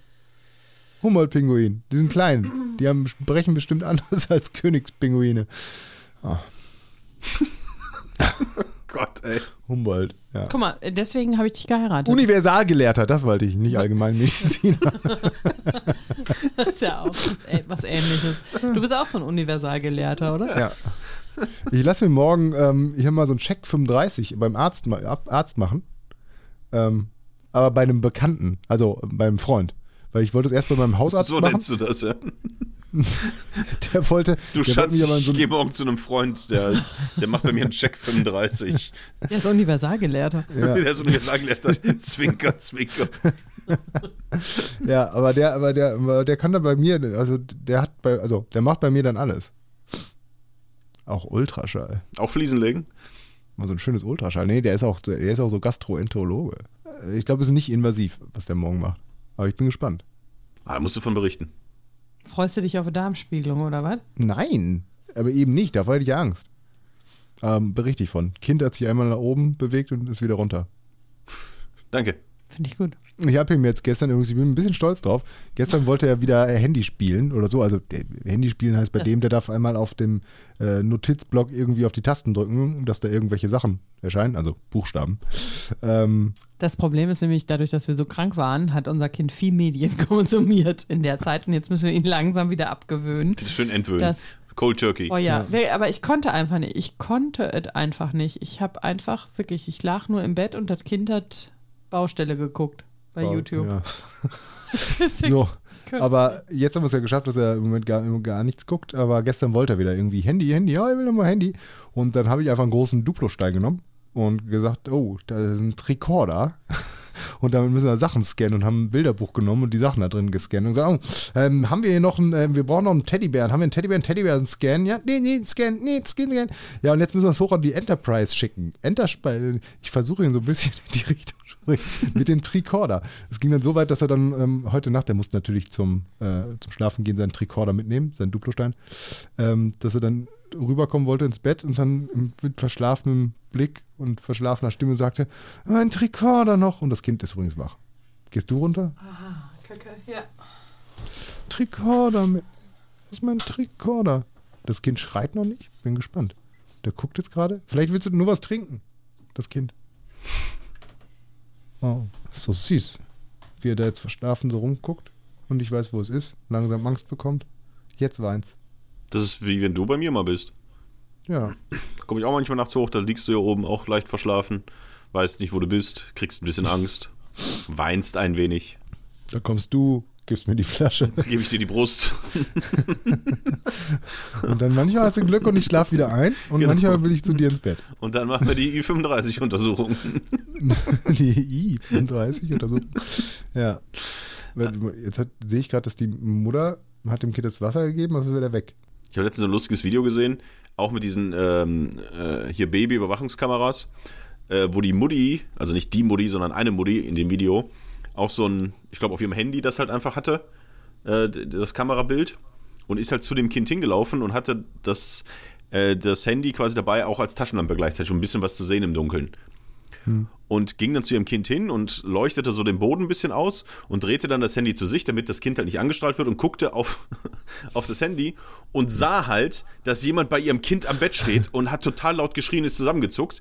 Humboldt-Pinguin. Die sind klein. Die haben, brechen bestimmt anders als Königspinguine. Gott, ey. Humboldt, ja. Guck mal, deswegen habe ich dich geheiratet. Universalgelehrter, das wollte ich, nicht Allgemeinmediziner. das ist ja auch was ähnliches. Du bist auch so ein Universalgelehrter, oder? ja. Ich lasse mir morgen ähm, hier mal so einen Check 35 beim Arzt, Arzt machen. Ähm, aber bei einem Bekannten, also beim Freund. Weil ich wollte es erst bei meinem Hausarzt So machen. nennst du das, ja. Der wollte. Du der wollte Schatz, aber in ich so gehe morgen zu einem Freund, der, ist, der macht bei mir einen Check 35. Der ist Universalgelehrter. Ja. Der ist Universalgelehrter. Zwinker, zwinker. Ja, aber der, aber der, aber der kann da bei mir, also der hat bei, also der macht bei mir dann alles. Auch Ultraschall. Auch Fliesen legen? Mal so ein schönes Ultraschall. Nee, der ist auch, der ist auch so Gastroenterologe. Ich glaube, es ist nicht invasiv, was der morgen macht. Aber ich bin gespannt. Ah, da musst du von berichten. Freust du dich auf eine Darmspiegelung oder was? Nein, aber eben nicht, davor hätte ich Angst. Ähm, berichte ich von. Kind hat sich einmal nach oben bewegt und ist wieder runter. Danke. Finde ich gut. Ich habe ihm jetzt gestern übrigens, ich bin ein bisschen stolz drauf, gestern wollte er wieder äh, Handy spielen oder so. Also äh, Handy spielen heißt bei Das- dem, der darf einmal auf dem äh, Notizblock irgendwie auf die Tasten drücken, dass da irgendwelche Sachen erscheinen, also Buchstaben. Ähm, Das Problem ist nämlich, dadurch, dass wir so krank waren, hat unser Kind viel Medien konsumiert in der Zeit und jetzt müssen wir ihn langsam wieder abgewöhnen. Schön entwöhnen. Das, Cold Turkey. oh ja, Nee, aber ich konnte einfach nicht. Ich konnte es einfach nicht. Ich habe einfach wirklich, ich lag nur im Bett und das Kind hat Baustelle geguckt bei YouTube. Ja. So, aber jetzt haben wir es ja geschafft, dass er im Moment gar, gar nichts guckt. Aber gestern wollte er wieder irgendwie Handy, Handy, ja, ich will mal Handy. Und dann habe ich einfach einen großen Duplo-Stein genommen und gesagt, oh, da ist ein Tricorder. Und damit müssen wir Sachen scannen und haben ein Bilderbuch genommen und die Sachen da drin gescannt und gesagt, oh, ähm, haben wir hier noch einen, ähm, wir brauchen noch einen Teddybären. Haben wir einen Teddybären, Teddybären scannen? Ja, nee, nee, scan, nee, scan, scan. Ja, und jetzt müssen wir es hoch an die Enterprise schicken. Enterprise, ich versuche ihn so ein bisschen in die Richtung mit dem Tricorder. Es ging dann so weit, dass er dann ähm, heute Nacht, der musste natürlich zum, äh, zum Schlafen gehen, seinen Tricorder mitnehmen, seinen Duplostein, ähm, dass er dann rüberkommen wollte ins Bett und dann mit verschlafenem Blick und verschlafener Stimme sagte, mein Tricorder noch. Und das Kind ist übrigens wach. Gehst du runter? Kacke, ja. Tricorder. Was ist mein Tricorder? Das Kind schreit noch nicht. Bin gespannt. Der guckt jetzt gerade. Vielleicht willst du nur was trinken. Das Kind. Oh, so süß. Wie er da jetzt verschlafen so rumguckt und ich weiß, wo es ist. Langsam Angst bekommt. Jetzt weint's. Das ist wie wenn du bei mir mal bist. Ja. Da komme ich auch manchmal nachts hoch, da liegst du hier oben auch leicht verschlafen, weißt nicht, wo du bist, kriegst ein bisschen Angst, weinst ein wenig, Da kommst du, gibst mir die Flasche. gebe ich dir die Brust. Und dann manchmal hast du Glück und ich schlaf wieder ein. Und Genau. manchmal will ich zu dir ins Bett. Und dann machen wir die I35-Untersuchung. Die I35 oder so. Ja. Weil Jetzt sehe ich gerade, dass die Mutter hat dem Kind das Wasser gegeben, also ist wieder weg. Ich habe letztens ein lustiges Video gesehen, auch mit diesen ähm, äh, hier Baby-Überwachungskameras, äh, wo die Mutti, also nicht die Mutti, sondern eine Mutti in dem Video, auch so ein, ich glaube auf ihrem Handy das halt einfach hatte, äh, das Kamerabild, und ist halt zu dem Kind hingelaufen und hatte das, äh, das Handy quasi dabei auch als Taschenlampe gleichzeitig, um ein bisschen was zu sehen im Dunkeln. Und ging dann zu ihrem Kind hin und leuchtete so den Boden ein bisschen aus und drehte dann das Handy zu sich, damit das Kind halt nicht angestrahlt wird und guckte auf, auf das Handy und sah halt, dass jemand bei ihrem Kind am Bett steht und hat total laut geschrien, ist zusammengezuckt,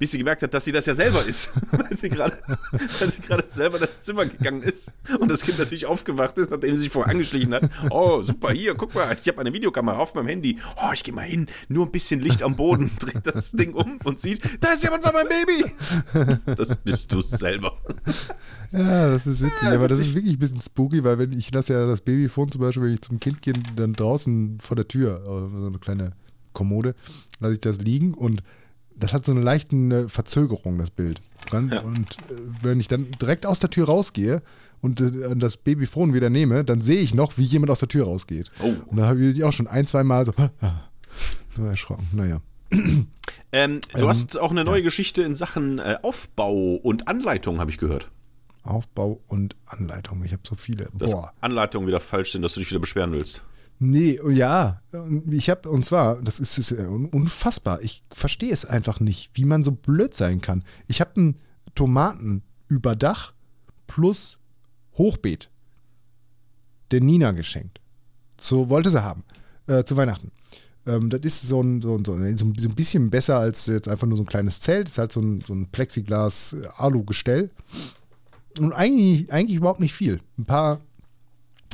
bis sie gemerkt hat, dass sie das ja selber ist, weil sie gerade selber das Zimmer gegangen ist und das Kind natürlich aufgewacht ist, nachdem sie sich vorher angeschlichen hat. Oh, super, hier, guck mal, ich habe eine Videokamera auf meinem Handy. Oh, ich gehe mal hin, nur ein bisschen Licht am Boden, dreht das Ding um und sieht, da ist jemand bei meinem Baby. Das bist du selber. Ja, das ist witzig, Ja, aber das witzig. ist wirklich ein bisschen spooky, weil wenn ich lasse ja das Babyphone zum Beispiel, wenn ich zum Kind gehe, dann draußen vor der Tür, äh, so eine kleine Kommode, lasse ich das liegen und das hat so eine leichte äh, Verzögerung, das Bild. Ganz, Ja. Und äh, wenn ich dann direkt aus der Tür rausgehe und äh, das Babyphone wieder nehme, dann sehe ich noch, wie jemand aus der Tür rausgeht. Oh. Und da habe ich auch schon ein, zwei Mal so erschrocken. Naja. Ähm, du hast auch eine neue Geschichte in Sachen äh, Aufbau und Anleitung, habe ich gehört. Aufbau und Anleitung. Ich habe so viele. Dass Boah. Anleitungen wieder falsch sind, dass du dich wieder beschweren willst. Nee, ja, ich habe, und zwar, das ist, ist un- unfassbar. Ich verstehe es einfach nicht, wie man so blöd sein kann. Ich habe einen Tomatenüberdach plus Hochbeet der Nina geschenkt. So wollte sie haben, äh, zu Weihnachten. Ähm, das ist so ein, so, ein, so, ein, so ein bisschen besser als jetzt einfach nur so ein kleines Zelt. Das ist halt so ein, so ein Plexiglas-Alu-Gestell. Und eigentlich, eigentlich überhaupt nicht viel. Ein paar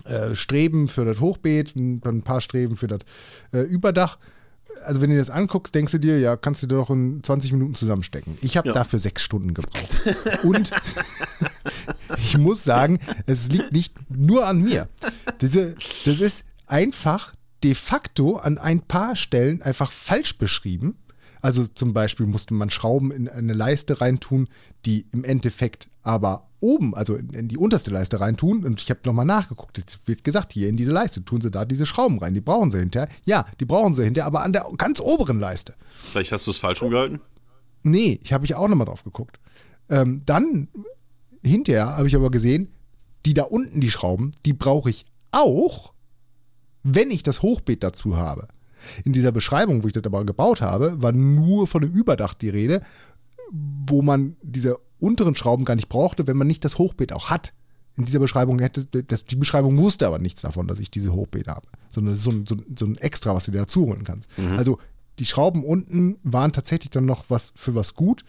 äh, Streben für das Hochbeet, ein, ein paar Streben für das äh, Überdach. Also wenn du das anguckst, denkst du dir, ja, kannst du dir doch in 20 Minuten zusammenstecken. Ich habe Ja. dafür sechs Stunden gebraucht. Und ich muss sagen, es liegt nicht nur an mir. Diese, das ist einfach de facto an ein paar Stellen einfach falsch beschrieben. Also zum Beispiel musste man Schrauben in eine Leiste reintun, die im Endeffekt aber oben, also in, in die unterste Leiste reintun. Und ich habe nochmal nachgeguckt. Es wird gesagt, hier in diese Leiste tun sie da diese Schrauben rein. Die brauchen sie hinterher. Ja, die brauchen sie hinterher, aber an der ganz oberen Leiste. Vielleicht hast du es falsch rumgehalten? Nee, ich habe ich auch nochmal drauf geguckt. Ähm, dann hinterher habe ich aber gesehen, die da unten, die Schrauben, die brauche ich auch, wenn ich das Hochbeet dazu habe. In dieser Beschreibung, wo ich das aber gebaut habe, war nur von dem Überdach die Rede, wo man diese unteren Schrauben gar nicht brauchte, wenn man nicht das Hochbeet auch hat. In dieser Beschreibung hätte, das, die Beschreibung wusste aber nichts davon, dass ich diese Hochbeet habe, sondern das ist so ein, so, so ein Extra, was du dir dazu holen kannst. Also die Schrauben unten waren tatsächlich dann noch was für was gut.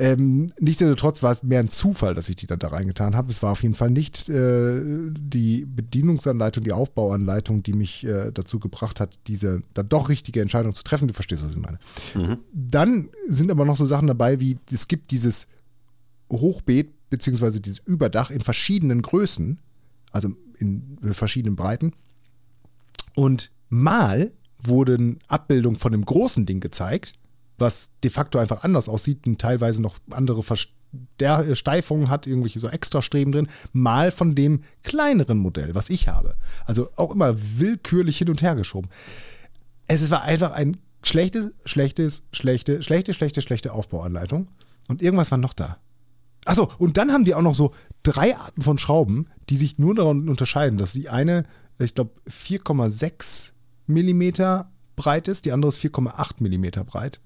Ähm, nichtsdestotrotz war es mehr ein Zufall, dass ich die dann da reingetan habe. Es war auf jeden Fall nicht äh, die Bedienungsanleitung, die Aufbauanleitung, die mich äh, dazu gebracht hat, diese dann doch richtige Entscheidung zu treffen. Du verstehst, was ich meine. Dann sind aber noch so Sachen dabei, wie es gibt dieses Hochbeet beziehungsweise dieses Überdach in verschiedenen Größen, also in verschiedenen Breiten. Und mal wurden Abbildungen von dem großen Ding gezeigt, was de facto einfach anders aussieht und teilweise noch andere Versteifungen hat, irgendwelche so Extrastreben drin, mal von dem kleineren Modell, was ich habe. Also auch immer willkürlich hin und her geschoben. Es war einfach ein schlechtes, schlechtes, schlechte, schlechte, schlechte, schlechte Aufbauanleitung. Und irgendwas war noch da. Achso, und dann haben die auch noch so drei Arten von Schrauben, die sich nur daran unterscheiden, dass die eine, ich glaube, 4,6 Millimeter breit ist, die andere ist 4,8 Millimeter breit.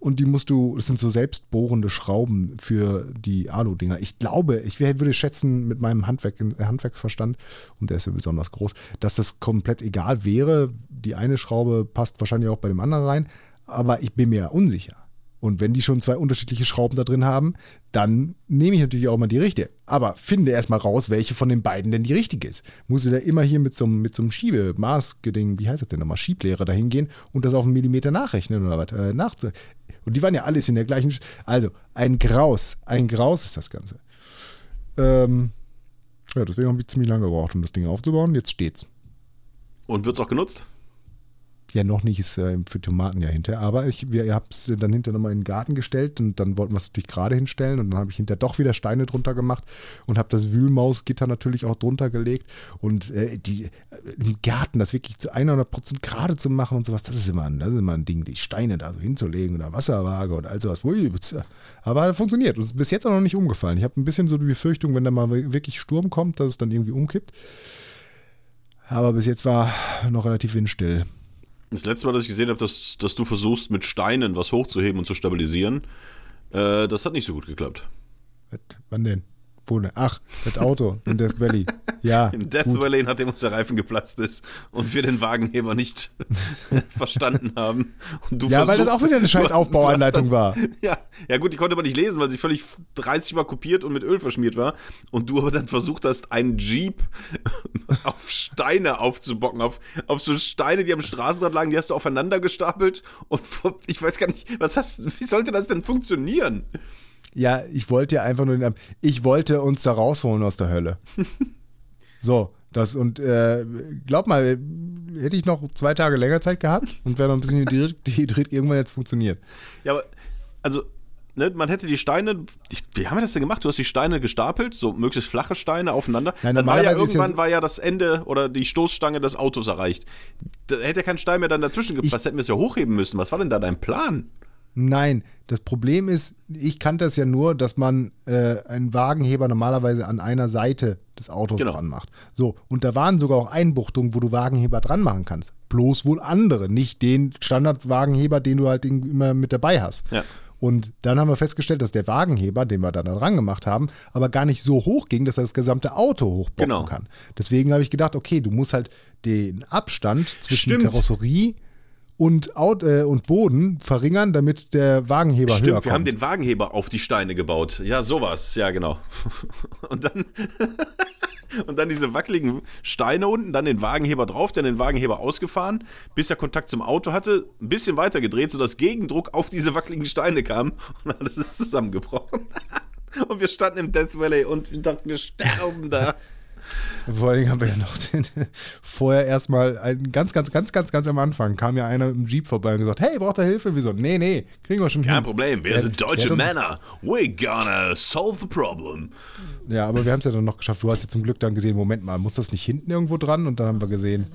Und die musst du, das sind so selbstbohrende Schrauben für die Alu-Dinger. Ich glaube, ich würde schätzen, mit meinem Handwerk, Handwerksverstand, und der ist ja besonders groß, dass das komplett egal wäre. Die eine Schraube passt wahrscheinlich auch bei dem anderen rein, aber ich bin mir unsicher. Und wenn die schon zwei unterschiedliche Schrauben da drin haben, dann nehme ich natürlich auch mal die richtige. Aber finde erstmal raus, welche von den beiden denn die richtige ist. Muss ich da immer hier mit so einem, mit so einem Schiebemaßgeding, wie heißt das denn nochmal, Schieblehrer dahin gehen und das auf einen Millimeter nachrechnen oder was? Äh, nach, und die waren ja alles in der gleichen. Sch- Also, ein Graus. Ein Graus ist das Ganze. Ähm, ja, deswegen habe ich ziemlich lange gebraucht, um das Ding aufzubauen. Jetzt steht's. Und wird es auch genutzt? Ja, noch nicht, ist äh, für Tomaten ja hinter. Aber ich, wir, habt es dann hinter nochmal in den Garten gestellt und dann wollten wir es natürlich gerade hinstellen und dann habe ich hinter doch wieder Steine drunter gemacht und habe das Wühlmausgitter natürlich auch drunter gelegt und äh, die, äh, im Garten das wirklich zu 100% gerade zu machen und sowas, das ist immer ein, das ist immer ein Ding, die Steine da so hinzulegen oder Wasserwaage und all sowas. Ui, aber das funktioniert und ist bis jetzt auch noch nicht umgefallen. Ich habe ein bisschen so die Befürchtung, wenn da mal wirklich Sturm kommt, dass es dann irgendwie umkippt. Aber bis jetzt war noch relativ windstill. Das letzte Mal, dass ich gesehen habe, dass, dass du versuchst, mit Steinen was hochzuheben und zu stabilisieren, äh, das hat nicht so gut geklappt. Wann denn? Pune. Ach, das Auto in Death Valley. Ja. Im Death gut. Valley, nachdem uns der Reifen geplatzt ist und wir den Wagenheber nicht verstanden haben. Ja, weil das auch wieder eine scheiß Aufbauanleitung war. Ja, ja gut, die konnte man nicht lesen, weil sie völlig 30 Mal kopiert und mit Öl verschmiert war. Und du aber dann versucht hast, einen Jeep auf Steine aufzubocken, auf, auf so Steine, die am Straßenrand lagen, die hast du aufeinander gestapelt. Und vor- ich weiß gar nicht, was hast, wie sollte das denn funktionieren? Ja, ich wollte ja einfach nur, den, ich wollte uns da rausholen aus der Hölle. so, das und äh, glaub mal, hätte ich noch zwei Tage länger Zeit gehabt und wäre noch ein bisschen dehydriert, irgendwann jetzt funktioniert. Ja, aber, also, ne, man hätte die Steine, ich, wie haben wir das denn gemacht? Du hast die Steine gestapelt, so möglichst flache Steine aufeinander. Nein, dann war ja ja irgendwann so- war ja das Ende oder die Stoßstange des Autos erreicht. Da hätte ja kein Stein mehr dann dazwischen gepasst, hätten wir es ja hochheben müssen. Was war denn da dein Plan? Nein, das Problem ist, ich kannte es ja nur, dass man äh, einen Wagenheber normalerweise an einer Seite des Autos Genau. dran macht. So, und da waren sogar auch Einbuchtungen, wo du Wagenheber dran machen kannst. Bloß wohl andere, nicht den Standardwagenheber, den du halt immer mit dabei hast. Ja. Und dann haben wir festgestellt, dass der Wagenheber, den wir da dran gemacht haben, aber gar nicht so hoch ging, dass er das gesamte Auto hochbocken Genau. kann. Deswegen habe ich gedacht, okay, du musst halt den Abstand zwischen Stimmt. Karosserie und, Aut äh, und Boden verringern, damit der Wagenheber höher Stimmt, kommt. wir haben den Wagenheber auf die Steine gebaut. Ja, sowas, ja, genau. Und dann, und dann diese wackeligen Steine unten, dann den Wagenheber drauf, dann den Wagenheber ausgefahren, bis er Kontakt zum Auto hatte, ein bisschen weiter gedreht, sodass Gegendruck auf diese wackeligen Steine kam und alles ist zusammengebrochen. Und wir standen im Death Valley und wir dachten, wir sterben da. Vor allen Dingen haben wir ja noch den, vorher erstmal ein, ganz, ganz, ganz, ganz, ganz am Anfang kam ja einer im Jeep vorbei und gesagt, hey, braucht ihr Hilfe? Wir so, nee, nee, kriegen wir schon Kein hin. Problem, wir Der- sind deutsche Männer. We're gonna solve the problem. Ja, aber wir haben es ja dann noch geschafft. Du hast ja zum Glück dann gesehen, Moment mal, muss das nicht hinten irgendwo dran? Und dann haben wir gesehen,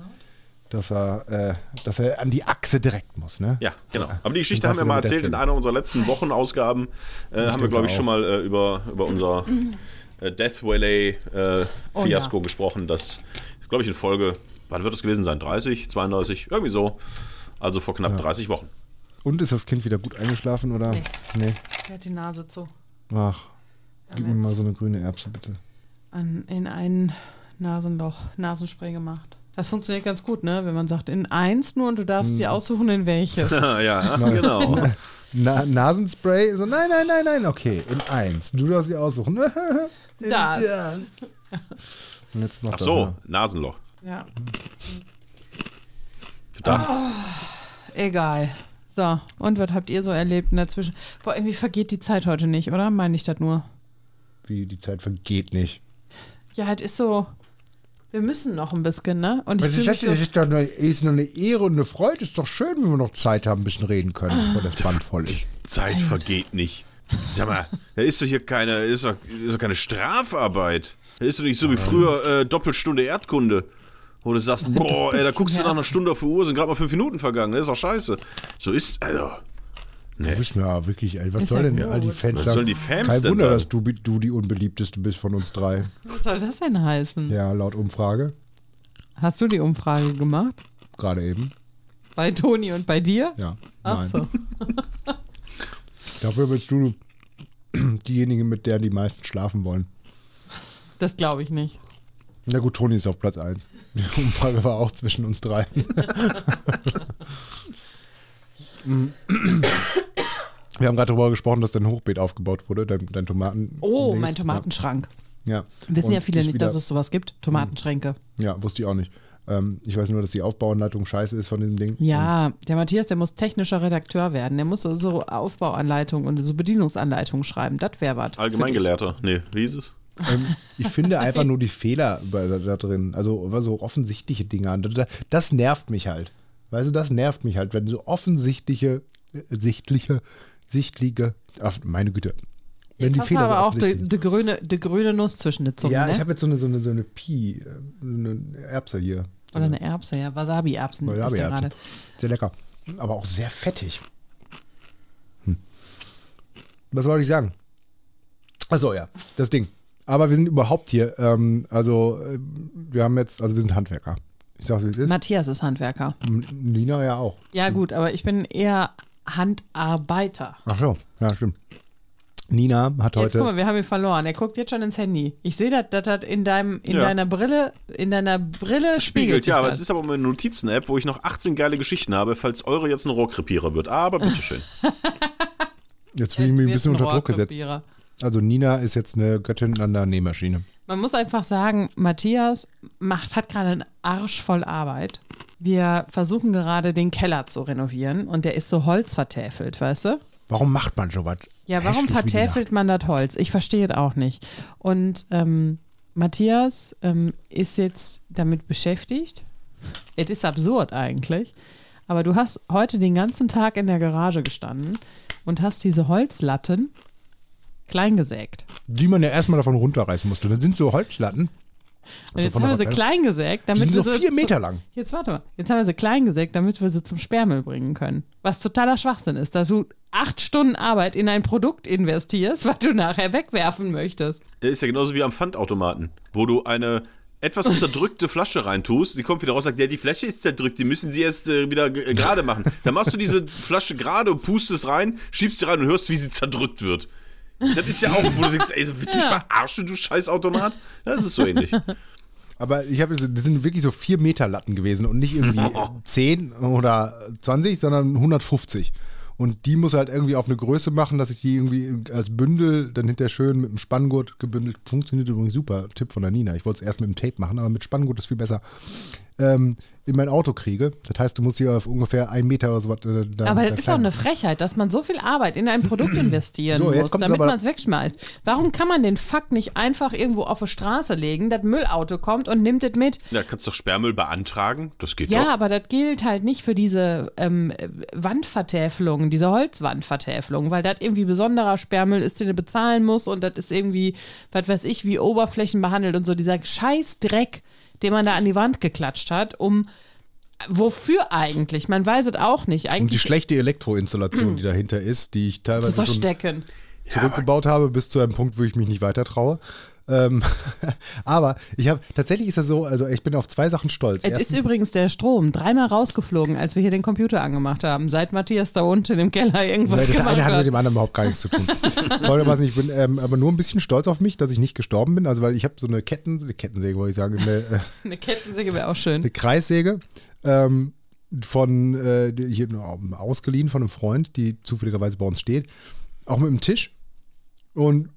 dass er, äh, dass er an die Achse direkt muss, ne? Ja, genau. Aber die Geschichte haben wir mal erzählt in einer unserer letzten Wochenausgaben. Äh, haben wir, glaube ich, auch. schon mal äh, über, über unser Death Valley äh, Oh, Fiasko ja. gesprochen. Das ist, glaube ich, in Folge, wann wird es gewesen sein? 30, 32, irgendwie so. Also vor knapp 30 Wochen. Und ist das Kind wieder gut eingeschlafen oder? Nee. Nee. Er hat die Nase zu. Ach, gib mir mal so eine grüne Erbse, bitte. An, in ein Nasenloch, Nasenspray gemacht. Das funktioniert ganz gut, ne? Wenn man sagt, in eins nur und du darfst Hm. dir aussuchen, in welches. ja, genau. Na, Nasenspray? So, nein, nein, nein, nein, okay, in eins. Du darfst sie aussuchen. In Das. Und jetzt macht Ach das so, mal. Nasenloch. Ja. Du darfst, Egal. So, und was habt ihr so erlebt in der Zwischen... Boah, irgendwie vergeht die Zeit heute nicht, oder? Meine ich das nur? Wie die Zeit vergeht nicht. Ja, halt ist so... Wir müssen noch ein bisschen, ne? Und ich ist das denn? so, Das ist doch eine, ist eine Ehre und eine Freude. Ist doch schön, wenn wir noch Zeit haben, ein bisschen reden können, bevor das Band voll ist. Zeit vergeht nicht. Sag mal, da ist doch hier keine, ist doch, ist doch keine Strafarbeit. Da ist doch nicht so wie früher äh, Doppelstunde Erdkunde. Wo du sagst, boah, ey, da guckst du nach einer Stunde auf die Uhr, sind gerade mal fünf Minuten vergangen. Das ist doch scheiße. So ist, Alter. Du bist mir ja wirklich, ey, was Ist soll denn gut. all die Fans Was sagen? die Fans Kein Wunder, sagen? dass du, du die unbeliebteste bist von uns drei. was soll das denn heißen? Ja, laut Umfrage. Hast du die Umfrage gemacht? Gerade eben. Bei Toni und bei dir? Ja. Ach Nein. so. Dafür bist du diejenige, mit der die meisten schlafen wollen. Das glaube ich nicht. Na gut, Toni ist auf Platz 1. Die Umfrage war auch zwischen uns drei. Wir haben gerade darüber gesprochen, dass dein Hochbeet aufgebaut wurde, dein, dein Tomaten. Oh, Dings. mein Tomatenschrank. Ja. Wissen Und ja viele ich nicht, wieder- dass es sowas gibt. Tomatenschränke. Ja, wusste ich auch nicht. Ähm, ich weiß nur, dass die Aufbauanleitung scheiße ist von dem Ding. Ja, der Matthias, der muss technischer Redakteur werden. Der muss so- so Aufbauanleitungen und so Bedienungsanleitungen schreiben. Das wäre was. Allgemeingelehrter. Nee, wie hieß es? Ähm, ich finde einfach nur die Fehler bei- da, da drin, also so offensichtliche Dinge. Das, das nervt mich halt. Weißt du, das nervt mich halt, wenn so offensichtliche, äh, sichtliche, sichtliche, ach, meine Güte. Wenn die Hast Fehler aber auch die, die, grüne, die grüne Nuss zwischen den Zungen, Ja, ne? ich habe jetzt so eine, so eine, so eine Pi, äh, eine Erbse hier. Oder eine Erbse, ja. Wasabi-Erbsen. ist der Wasabi-Erbsen. gerade. Sehr lecker. Aber auch sehr fettig. Hm. Was soll ich sagen? Achso, ja, das Ding. Aber wir sind überhaupt hier, ähm, also äh, wir haben jetzt, also wir sind Handwerker. Ich sag's, wie es ist. Matthias ist Handwerker. Lina ja auch. Ja, gut, aber ich bin eher Handarbeiter. Ach so, ja, stimmt. Nina hat Jetzt heute. guck mal, wir haben ihn verloren. Er guckt jetzt schon ins Handy. Ich sehe, dass das in deinem, in Ja. deiner Brille, in deiner Brille spiegelt Spiegelt, sich ja, aber das. es ist aber meine Notizen-App, wo ich noch 18 geile Geschichten habe, falls eure jetzt ein Rohrkrepierer wird. Aber bitteschön. Jetzt fühle ich mich ein bisschen ein unter Druck gesetzt. Also Nina ist jetzt eine Göttin an der Nähmaschine. Man muss einfach sagen, Matthias macht, hat gerade einen Arsch voll Arbeit. Wir versuchen gerade den Keller zu renovieren und der ist so holzvertäfelt, weißt du? Warum macht man sowas? Ja, warum vertäfelt man das Holz? Ich verstehe es auch nicht. Und ähm, Matthias ähm, ist jetzt damit beschäftigt. Es ist absurd eigentlich. Aber du hast heute den ganzen Tag in der Garage gestanden und hast diese Holzlatten klein gesägt. Die man ja erstmal davon runterreißen musste. Das sind so Holzlatten. Und Also jetzt haben wir sie Verteilung. klein gesägt, Die damit sind so wir sie vier Meter lang. Jetzt warte mal. Jetzt haben wir sie klein gesägt, damit wir sie zum Sperrmüll bringen können. Was totaler Schwachsinn ist, dass du acht Stunden Arbeit in ein Produkt investierst, was du nachher wegwerfen möchtest. Der ist ja genauso wie am Pfandautomaten, wo du eine etwas zerdrückte Flasche reintust, die kommt wieder raus, sagt, ja, die Flasche ist zerdrückt, die müssen sie erst äh, wieder äh, gerade machen. Dann machst du diese Flasche gerade und pustest rein, schiebst sie rein und hörst, wie sie zerdrückt wird. Das ist ja auch, wo du denkst, ey, willst du mich Ja. verarschen, du Scheißautomat? Das ist so ähnlich. Aber ich habe, das sind wirklich so vier Meter Latten gewesen und nicht irgendwie 10 oder 20, sondern 150. Und die muss halt irgendwie auf eine Größe machen, dass ich die irgendwie als Bündel dann hinterher schön mit dem Spanngurt gebündelt. Funktioniert übrigens super. Tipp von der Nina. Ich wollte es erst mit dem Tape machen, aber mit Spanngurt ist viel besser. Ähm, in mein Auto kriege. Das heißt, du musst hier auf ungefähr einen Meter oder so was. Äh, da- Aber da das ist doch eine. Frechheit, dass man so viel Arbeit in ein Produkt investieren So, jetzt muss, damit man es wegschmeißt. Warum kann man den Fuck nicht einfach irgendwo auf die Straße legen, das Müllauto kommt und nimmt es mit? Ja, kannst doch Sperrmüll beantragen, das geht Ja, doch. aber das gilt halt nicht für diese ähm, Wandvertäfelung, diese Holzwandvertäfelung, weil das irgendwie besonderer Sperrmüll ist, den du bezahlen musst und das ist irgendwie, was weiß ich, wie Oberflächen behandelt und so dieser Scheißdreck, den man da an die Wand geklatscht hat, um wofür eigentlich? Man weiß es auch nicht. Und die Eigentlich schlechte Elektroinstallation, die dahinter ist, die ich zu teilweise schon verstecken. zurückgebaut habe, bis zu einem Punkt, wo ich mich nicht weiter traue. Ähm, aber ich habe tatsächlich ist das so, also ich bin auf zwei Sachen stolz. Es ist übrigens der Strom dreimal rausgeflogen, als wir hier den Computer angemacht haben, seit Matthias da unten im Keller irgendwas weil das gemacht eine hat hat. mit dem anderen überhaupt gar nichts zu tun. Ich bin ähm, aber nur ein bisschen stolz auf mich, dass ich nicht gestorben bin. Also weil ich habe so eine Ketten, eine Kettensäge, wollte ich sagen, eine, äh, Eine Kettensäge wäre auch schön. eine Kreissäge ähm, von äh, hier ausgeliehen von einem Freund, die zufälligerweise bei uns steht, auch mit dem Tisch. Und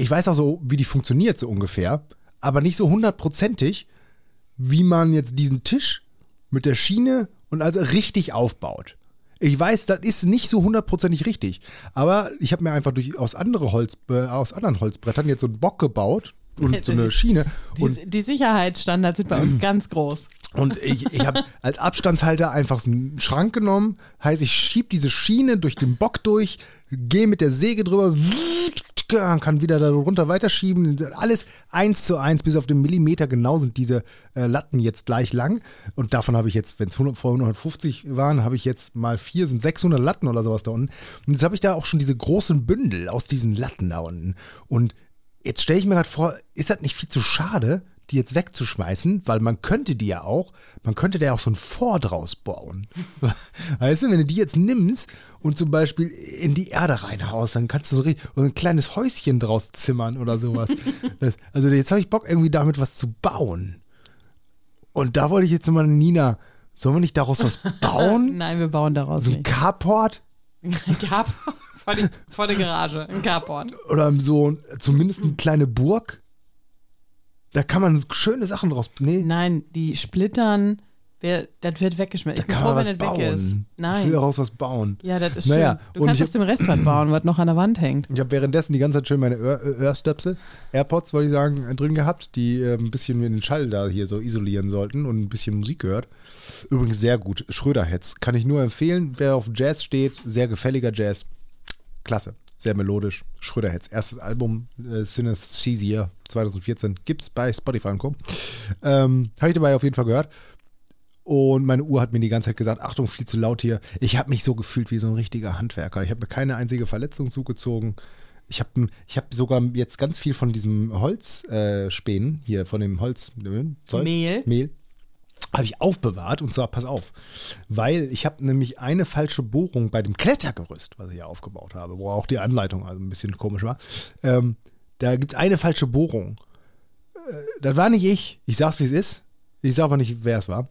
ich weiß auch so, wie die funktioniert so ungefähr, aber nicht so hundertprozentig, wie man jetzt diesen Tisch mit der Schiene und also richtig aufbaut. Ich weiß, das ist nicht so hundertprozentig richtig, aber ich habe mir einfach durch aus andere Holz, äh, aus anderen Holzbrettern jetzt so einen Bock gebaut und so eine Schiene und Die, die Sicherheitsstandards sind bei uns ganz groß. Und ich, ich habe als Abstandshalter einfach einen Schrank genommen. Heißt, ich schiebe diese Schiene durch den Bock durch, gehe mit der Säge drüber, kann wieder darunter weiterschieben. Alles eins zu eins, bis auf den Millimeter genau sind diese äh, Latten jetzt gleich lang. Und davon habe ich jetzt, wenn es vorher 150 waren, habe ich jetzt mal vier, sind 600 Latten oder sowas da unten. Und jetzt habe ich da auch schon diese großen Bündel aus diesen Latten da unten. Und jetzt stelle ich mir gerade vor, ist das nicht viel zu schade, die jetzt wegzuschmeißen, weil man könnte die ja auch, man könnte da ja auch so ein Vor draus bauen. Weißt du, wenn du die jetzt nimmst und zum Beispiel in die Erde reinhaust, dann kannst du so richtig, so ein kleines Häuschen draus zimmern oder sowas. Das, also jetzt habe ich Bock, irgendwie damit was zu bauen. Und da wollte ich jetzt mal, Nina, sollen wir nicht daraus was bauen? Nein, wir bauen daraus so ein nicht. Carport? Carport vor, die, vor der Garage, ein Carport. Oder so zumindest eine kleine Burg? Da kann man schöne Sachen draus. Nee, Nein, die splittern, wir, das wird weggeschmissen. Ich bin froh, wenn das weg ist. bauen. Ich will Nein. daraus was bauen. Ja, das ist Naja, schön. Du und kannst aus dem Rest was bauen, was noch an der Wand hängt. Ich habe währenddessen die ganze Zeit schön meine äh, Ohrstöpsel, AirPods, wollte ich sagen, äh, drin gehabt, die äh, ein bisschen den Schall da hier so isolieren sollten und ein bisschen Musik gehört. Übrigens sehr gut. Schröderheads. Kann ich nur empfehlen. Wer auf Jazz steht, sehr gefälliger Jazz. Klasse. Sehr melodisch. Schröderheads. Erstes Album, äh, Synesthesia 2014. Gibt's bei Spotify und Co. Ähm, habe ich dabei auf jeden Fall gehört. Und meine Uhr hat mir die ganze Zeit gesagt, Achtung, viel zu laut hier. Ich habe mich so gefühlt wie so ein richtiger Handwerker. Ich habe mir keine einzige Verletzung zugezogen. Ich habe ich hab sogar jetzt ganz viel von diesem Holzspänen, äh, hier von dem Holz, Mehl. Mehl, habe ich aufbewahrt und zwar, pass auf, weil ich habe nämlich eine falsche Bohrung bei dem Klettergerüst, was ich hier aufgebaut habe, wo auch die Anleitung also ein bisschen komisch war. Ähm, da gibt es eine falsche Bohrung. Äh, das war nicht ich. Ich sag's, wie es ist. Ich sag aber nicht, wer es war.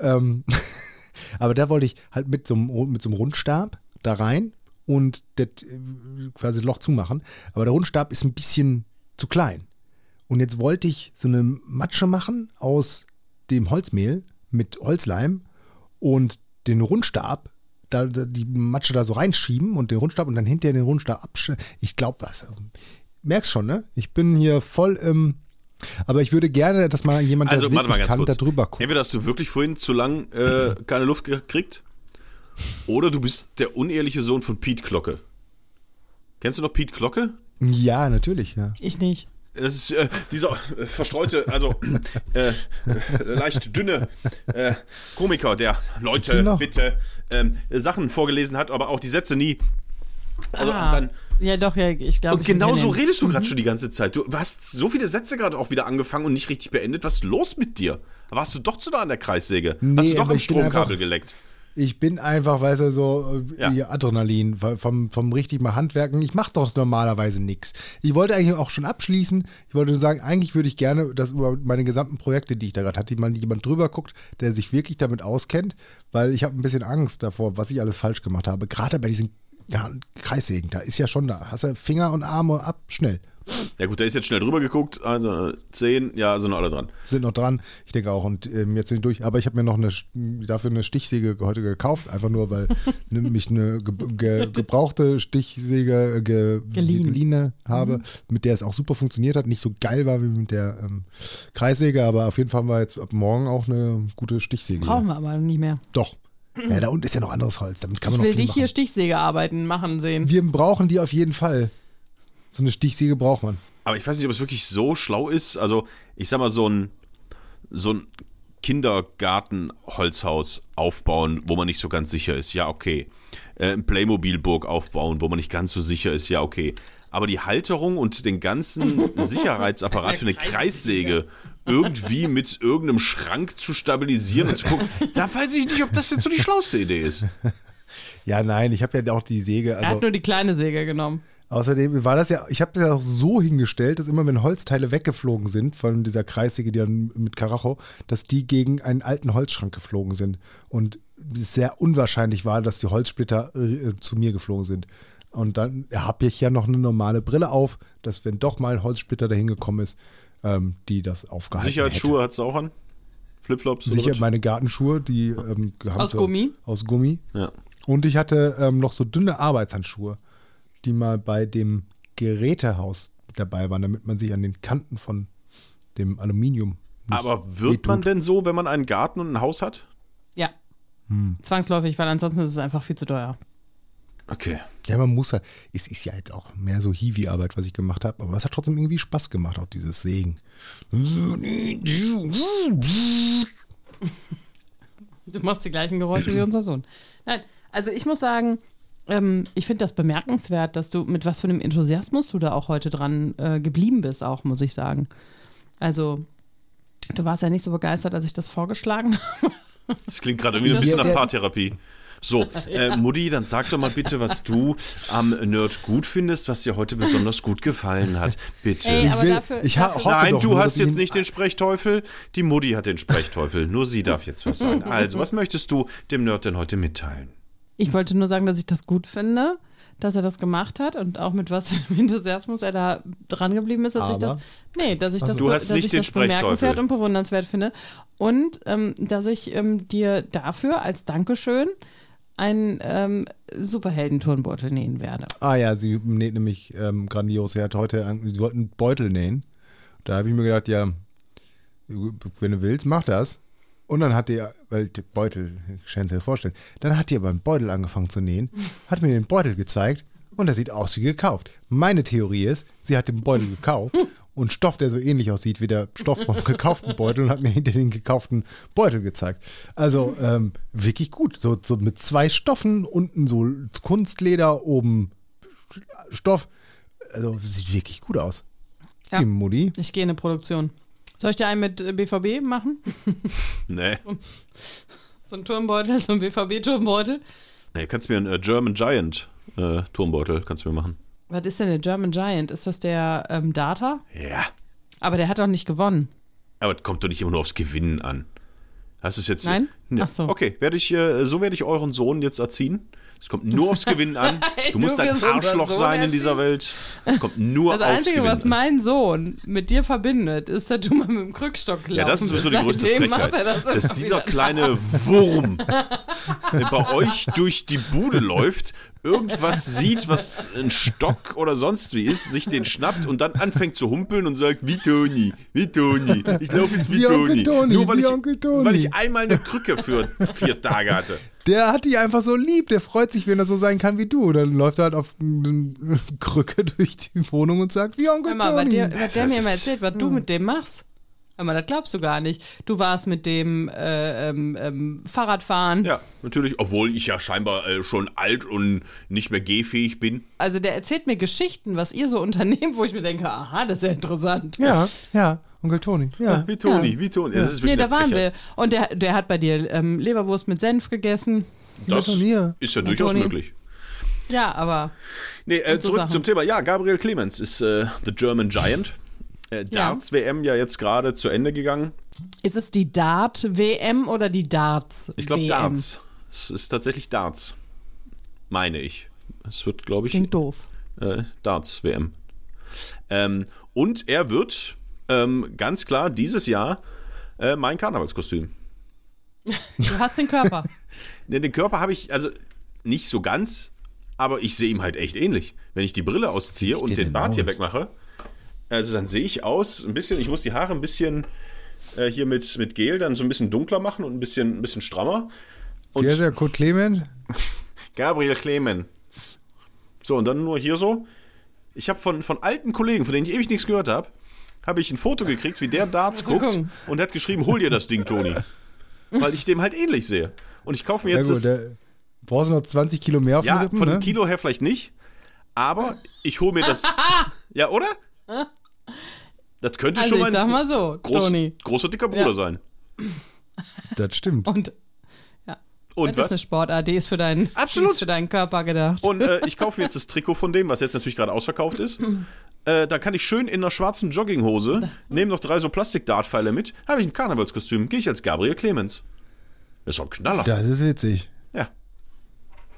Ähm, aber da wollte ich halt mit so, einem, mit so einem Rundstab da rein und das äh, quasi Loch zumachen. Aber der Rundstab ist ein bisschen zu klein. Und jetzt wollte ich so eine Matsche machen aus dem Holzmehl mit Holzleim und den Rundstab, da, da, die Matsche da so reinschieben und den Rundstab und dann hinterher den Rundstab abschneiden. Ich glaube das. Merkst schon, ne? Ich bin hier voll im. Aber ich würde gerne, dass mal jemand, Also, der warte mal ganz kann, kurz. da drüber guckt. Entweder hast du wirklich vorhin zu lang äh, keine Luft gekriegt oder du bist der unehrliche Sohn von Pete Glocke. Kennst du noch Pete Glocke? Ja, natürlich, ja. Ich nicht. Das ist äh, dieser äh, verstreute, also äh, äh, leicht dünne äh, Komiker, der Leute bitte ähm, Sachen vorgelesen hat, aber auch die Sätze nie. Also Ah, dann, ja, doch, ja, ich glaube. und genau so redest du gerade schon die ganze Zeit. Du hast so viele Sätze gerade auch wieder angefangen und nicht richtig beendet. Was ist los mit dir? Warst du doch zu nah an der Kreissäge? Nee, hast du doch ich bin Stromkabel einfach- geleckt? Ich bin einfach, weißt du, so äh, Ja. Adrenalin vom- vom, vom richtig mal Handwerken. Ich mache doch normalerweise nichts. Ich wollte eigentlich auch schon abschließen. Ich wollte nur sagen, eigentlich würde ich gerne, dass über meine gesamten Projekte, die ich da gerade hatte, mal jemand drüber guckt, der sich wirklich damit auskennt, weil ich habe ein bisschen Angst davor, was ich alles falsch gemacht habe. Gerade bei diesen ja, Kreissägen, da ist ja schon da. Hast du Finger und Arme ab, schnell. Ja gut, da ist jetzt schnell drüber geguckt. Also äh, zehn, ja, sind alle dran. Sind noch dran, ich denke auch. Und ähm, jetzt durch. Aber ich habe mir noch eine, dafür eine Stichsäge heute gekauft, einfach nur, weil ne, mich eine ge ge gebrauchte Stichsäge äh, ge Geliehen. geliehen habe, mit der es auch super funktioniert hat. Nicht so geil war wie mit der ähm, Kreissäge, aber auf jeden Fall haben wir jetzt ab morgen auch eine gute Stichsäge. Brauchen wir aber nicht mehr. Doch. Ja, da unten ist ja noch anderes Holz. Damit kann Ich man noch will dich hier machen. Stichsäge arbeiten, machen sehen. Wir brauchen die auf jeden Fall. So eine Stichsäge braucht man. Aber ich weiß nicht, ob es wirklich so schlau ist. Also, ich sag mal, so ein, so ein Kindergarten-Holzhaus aufbauen, wo man nicht so ganz sicher ist, ja, okay. Äh, ein Playmobil-Burg aufbauen, wo man nicht ganz so sicher ist, ja, okay. Aber die Halterung und den ganzen Sicherheitsapparat für eine Kreissäge irgendwie mit irgendeinem Schrank zu stabilisieren und zu gucken, da weiß ich nicht, ob das jetzt so die schlauste Idee ist. Ja, nein, ich habe ja auch die Säge. er Also, hat nur die kleine Säge genommen. Außerdem war das ja, ich habe das ja auch so hingestellt, dass immer wenn Holzteile weggeflogen sind von dieser Kreissäge, die dann mit Karacho, dass die gegen einen alten Holzschrank geflogen sind. Und es sehr unwahrscheinlich war, dass die Holzsplitter äh, zu mir geflogen sind. Und dann habe ich ja noch eine normale Brille auf, dass wenn doch mal ein Holzsplitter dahin gekommen ist, ähm, die das aufgehalten Sicherheitsschuhe hat es auch an? Flipflops? hätte. Sicher meine Gartenschuhe, die ähm, haben Aus so- Gummi? Aus Gummi. Ja. Und ich hatte ähm, noch so dünne Arbeitshandschuhe, die mal bei dem Gerätehaus dabei waren, damit man sich an den Kanten von dem Aluminium. nicht Aber wird man wehtut. denn so, wenn man einen Garten und ein Haus hat? Ja. Hm. Zwangsläufig, weil ansonsten ist es einfach viel zu teuer. Okay. Ja, man muss halt. Es ist ja jetzt auch mehr so Hiwi-Arbeit, was ich gemacht habe, aber es hat trotzdem irgendwie Spaß gemacht, auch dieses Sägen. Du machst die gleichen Geräusche wie unser Sohn. Nein, also ich muss sagen, ähm, ich finde das bemerkenswert, dass du mit was für einem Enthusiasmus du da auch heute dran äh, geblieben bist, auch, muss ich sagen. Also, du warst ja nicht so begeistert, als ich das vorgeschlagen habe. Das klingt gerade irgendwie ein bisschen nach Paartherapie. So, äh, Mutti, dann sag doch mal bitte, was du am Nerd gut findest, was dir heute besonders gut gefallen hat. Bitte. Ey, Ich will- dafür, ich dafür hoffe Nein, doch du hast jetzt nicht den Sprechteufel, die Mutti hat den Sprechteufel. Nur sie darf jetzt was sagen. Also, was möchtest du dem Nerd denn heute mitteilen? Ich wollte nur sagen, dass ich das gut finde, dass er das gemacht hat und auch mit was für einem Enthusiasmus er da dran geblieben ist, dass ich das. Aber? Nee, dass ich das, Du hast dass nicht ich das bemerkenswert und bewundernswert finde. Und ähm, dass ich ähm, dir dafür als Dankeschön einen ähm, Superhelden-Turnbeutel nähen werde. Ah ja, sie näht nämlich ähm, grandios. Sie hat heute, einen- sie wollten einen Beutel nähen. Da habe ich mir gedacht, ja, wenn du willst, mach das. Und dann hat die, weil die Beutel, ich kann es dir vorstellen, dann hat die aber einen Beutel angefangen zu nähen, hat mir den Beutel gezeigt und der sieht aus wie gekauft. Meine Theorie ist, sie hat den Beutel gekauft und Stoff, der so ähnlich aussieht wie der Stoff vom gekauften Beutel und hat mir hinter den gekauften Beutel gezeigt. Also ähm, wirklich gut. So, so mit zwei Stoffen, unten so Kunstleder, oben Stoff. Also sieht wirklich gut aus. Ja. Die Mutti. Ich gehe in eine Produktion. Soll ich dir einen mit äh, BVB machen? Nee. So ein Turmbeutel, so ein BVB-Turmbeutel. Nee, kannst mir einen äh, German Giant äh, Turmbeutel kannst du mir machen. Was ist denn der German Giant? Ist das der ähm, Data? Ja. Aber der hat doch nicht gewonnen. Aber es kommt doch nicht immer nur aufs Gewinnen an. Hast du es jetzt? Nein? Ja. Ach so. Okay, werde ich, äh, so werde ich euren Sohn jetzt erziehen. Es kommt nur aufs Gewinnen an. Du Du musst ein Arschloch sein in dieser Welt. Es kommt nur Das aufs Einzige, Gewinnen was an. mein Sohn mit dir verbindet, ist, dass du mal mit dem Krückstock gelaufen Ja, das ist sowieso die größte Frechheit. das dass dieser kleine Wurm der bei euch durch die Bude läuft, irgendwas sieht, was ein Stock oder sonst wie ist, sich den schnappt und dann anfängt zu humpeln und sagt, wie Toni, wie Toni, ich laufe jetzt wie, Wie Toni. Toni, Nur weil ich, weil ich einmal eine Krücke für vier Tage hatte. Der hat die einfach so lieb. Der freut sich, wenn er so sein kann wie du. Dann läuft er halt auf eine Krücke durch die Wohnung und sagt, wie Onkel Hör mal, was, der mir immer erzählt, was du mit dem machst. Hör mal, das glaubst du gar nicht. Du warst mit dem äh, ähm, ähm, Fahrradfahren. Ja, natürlich, obwohl ich ja scheinbar äh, schon alt und nicht mehr gehfähig bin. Also der erzählt mir Geschichten, was ihr so unternehmt, wo ich mir denke, aha, das ist ja interessant. Ja, ja, Onkel Toni. Ja. Wie Toni, wie Toni. Das ist Nee, wirklich da eine waren Frechheit. wir. Und der, der hat bei dir ähm, Leberwurst mit Senf gegessen. Das ist ja durchaus Toni. möglich. Ja, aber Nee, äh, zurück Sachen. zum Thema. Ja, Gabriel Clemens ist äh, The German Giant. Äh, Darts-WM ja jetzt gerade zu Ende gegangen. ist es die Dart-WM oder die Darts-WM? Ich glaube Darts. Es ist tatsächlich Darts. Meine ich. Es wird, glaube ich, Klingt doof. äh, Darts-WM. Ähm, und er wird ähm, ganz klar dieses Jahr äh, mein Karnevalskostüm. Du hast den Körper. Ne, den Körper habe ich, also nicht so ganz, aber ich sehe ihm halt echt ähnlich. Wenn ich die Brille ausziehe und den Bart hier aus? wegmache, also dann sehe ich aus, ein bisschen, ich muss die Haare ein bisschen äh, hier mit, mit Gel dann so ein bisschen dunkler machen und ein bisschen, ein bisschen strammer. Und Wie heißt der? Kurt Clement? Gabriel Clemens. So, und dann nur hier so. Ich habe von, von alten Kollegen, von denen ich ewig nichts gehört habe, habe ich ein Foto gekriegt, wie der Darts guckt und hat geschrieben, hol dir das Ding, Toni. Weil ich dem halt ähnlich sehe. Und ich kaufe mir Ja jetzt gut, das, der brauchst du noch 20 Kilo mehr auf Ja, den Rippen, von ne? dem Kilo her vielleicht nicht. Aber ich hole mir das. ja, oder? Das könnte Also schon ich mal sag ein mal so, groß, Toni. großer dicker Bruder Ja. sein. Das stimmt. Und Und das ist eine was? Sportart, die ist für deinen, Absolut. für deinen Körper gedacht. Und äh, ich kaufe mir jetzt das Trikot von dem, was jetzt natürlich gerade ausverkauft ist. Äh, da kann ich schön in einer schwarzen Jogginghose, nehme noch drei so Plastik-Dartpfeile mit, habe ich ein Karnevalskostüm, gehe ich als Gabriel Clemens. Das ist doch ein Knaller. Das ist witzig. ja.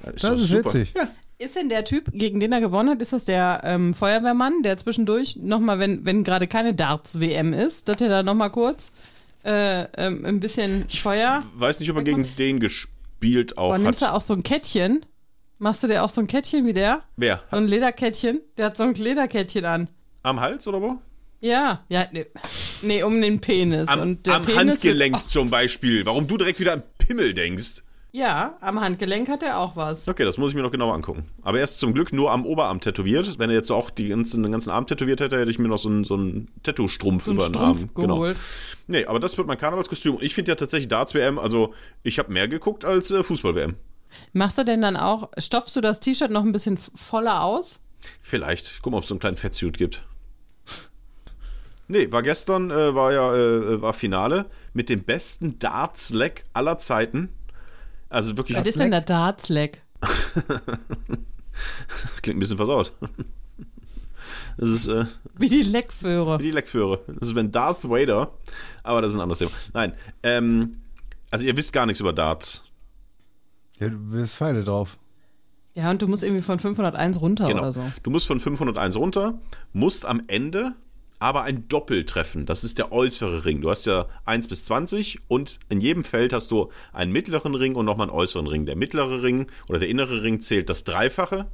Das Das doch ist witzig. Ja. Ist denn der Typ, gegen den er gewonnen hat, ist das der ähm, Feuerwehrmann, der zwischendurch nochmal, wenn, wenn gerade keine Darts-WM ist, dass er da nochmal kurz äh, ähm, ein bisschen Feuer. Weiß nicht, ob er gegen den gespielt auch Boah, nimmst du hat. auch so ein Kettchen? Machst du dir auch so ein Kettchen wie der? Wer? So ein Lederkettchen? Der hat so ein Lederkettchen an. Am Hals oder wo? Ja, ja, nee, nee um den Penis. Am, Und am Penis Handgelenk Wird, zum Beispiel. Warum du direkt wieder an Pimmel denkst. ja, am Handgelenk hat er auch was. Okay, das muss ich mir noch genauer angucken. Aber er ist zum Glück nur am Oberarm tätowiert. Wenn er jetzt auch die ganzen, den ganzen Arm tätowiert hätte, hätte ich mir noch so einen, so einen Tattoo-Strumpf So über den Arm. Genau. geholt. Nee, aber das wird mein Karnevalskostüm. Und ich finde ja tatsächlich Darts-WM, also ich habe mehr geguckt als äh, Fußball-WM. Machst du denn dann auch, stopfst du das T-Shirt noch ein bisschen voller aus? Vielleicht. Ich guck mal, ob es so einen kleinen Fettsuit gibt. Nee, war gestern, äh, war ja, äh, war Finale mit dem besten Darts-Leg aller Zeiten. Also wirklich, Was ist denn der Darts-Leg? das klingt ein bisschen versaut. Das ist, äh, Wie die Leckföhre. Wie die Leckführer. Das ist wenn Darth Vader, aber das ist ein anderes Thema. Nein, ähm, also ihr wisst gar nichts über Darts. Ja, du wirst Pfeile drauf. Ja, und du musst irgendwie von 501 runter Genau. oder so. Du musst von 501 runter, musst am Ende aber ein Doppel treffen. Das ist der äußere Ring. Du hast ja 1 bis 20 und in jedem Feld hast du einen mittleren Ring und nochmal einen äußeren Ring. Der mittlere Ring oder der innere Ring zählt das Dreifache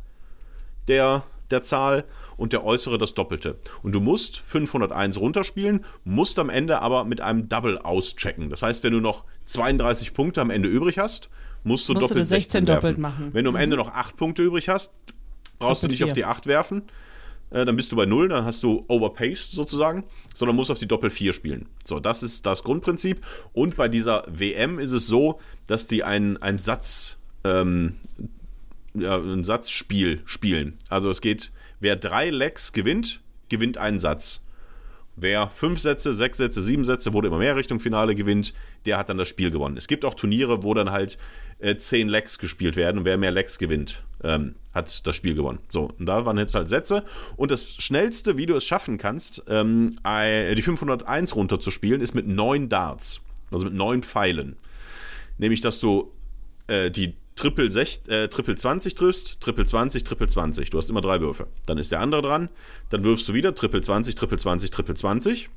der, der Zahl und der äußere das Doppelte. Und du musst 501 runterspielen, musst am Ende aber mit einem Double auschecken. Das heißt, wenn du noch 32 Punkte am Ende übrig hast, musst du Musst du doppelt das 16 16 doppelt machen. Mhm. Wenn du am Ende noch 8 Punkte übrig hast, brauchst du Doppelt nicht auf vier. die 8 werfen. Äh, dann bist du bei 0, dann hast du overpaced sozusagen, sondern musst auf die Doppel 4 spielen. So, das ist das Grundprinzip. Und bei dieser WM ist es so, dass die ein, ein Satz, ähm, ja, ein Satzspiel spielen. Also es geht, wer drei Legs gewinnt, gewinnt einen Satz. Wer fünf Sätze, sechs Sätze, sieben Sätze, wurde immer mehr Richtung Finale gewinnt, der hat dann das Spiel gewonnen. Es gibt auch Turniere, wo dann halt äh, zehn Lecks gespielt werden und wer mehr Lecks gewinnt, ähm, hat das Spiel gewonnen. So, und da waren jetzt halt Sätze. Und das schnellste, wie du es schaffen kannst, ähm, die 501 runterzuspielen, ist mit neun Darts. Also mit neun Pfeilen. Nämlich, dass du äh, die Triple, sech, äh, Triple 20 triffst, Triple 20, Triple 20. Du hast immer drei Würfe. Dann ist der andere dran. Dann wirfst du wieder Triple 20, Triple 20, Triple 20.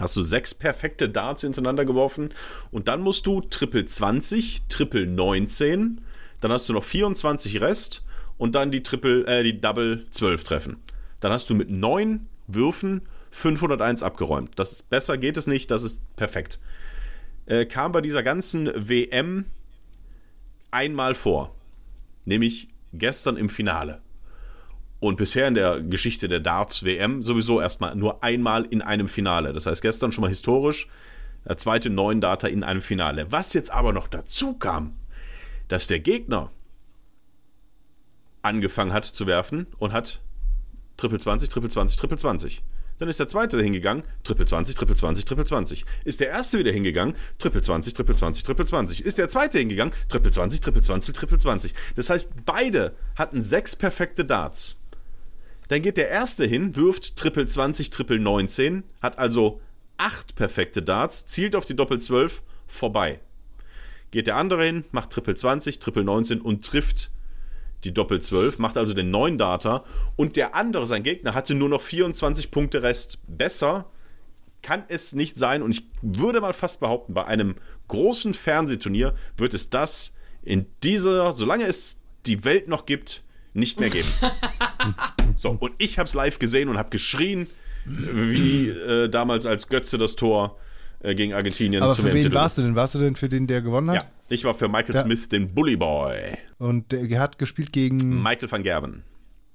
Hast du sechs perfekte Darts hintereinander geworfen. Und dann musst du Triple 20, Triple 19. Dann hast du noch 24 Rest. Und dann die Triple, äh, die Double 12 treffen. Dann hast du mit neun Würfen 501 abgeräumt. Das besser geht es nicht. Das ist perfekt. Äh, kam bei dieser ganzen WM einmal vor, nämlich gestern im Finale. Und bisher in der Geschichte der Darts WM sowieso erstmal nur einmal in einem Finale. Das heißt, gestern schon mal historisch, der zweite neuen Data in einem Finale. Was jetzt aber noch dazu kam, dass der Gegner angefangen hat zu werfen und hat Triple 20, Triple 20, Triple 20. Dann ist der zweite hingegangen, Triple 20, Triple 20, Triple 20. Ist der erste wieder hingegangen, Triple 20, Triple 20, Triple 20. Ist der zweite hingegangen, Triple 20, Triple 20, Triple 20. Das heißt, beide hatten sechs perfekte Darts. Dann geht der erste hin, wirft Triple 20, Triple 19, hat also acht perfekte Darts, zielt auf die Doppel 12, vorbei. Geht der andere hin, macht Triple 20, Triple 19 und trifft die Doppel 12, macht also den neuen Data und der andere, sein Gegner, hatte nur noch 24 Punkte Rest. Besser kann es nicht sein und ich würde mal fast behaupten, bei einem großen Fernsehturnier wird es das in dieser, solange es die Welt noch gibt, nicht mehr geben. so, und ich habe es live gesehen und habe geschrien, wie äh, damals als Götze das Tor äh, gegen Argentinien Aber für wen warst du denn? Warst du denn für den, der gewonnen hat? Ja, ich war für Michael ja. Smith, den Bully Boy. Und der hat gespielt gegen. Michael van Gerven.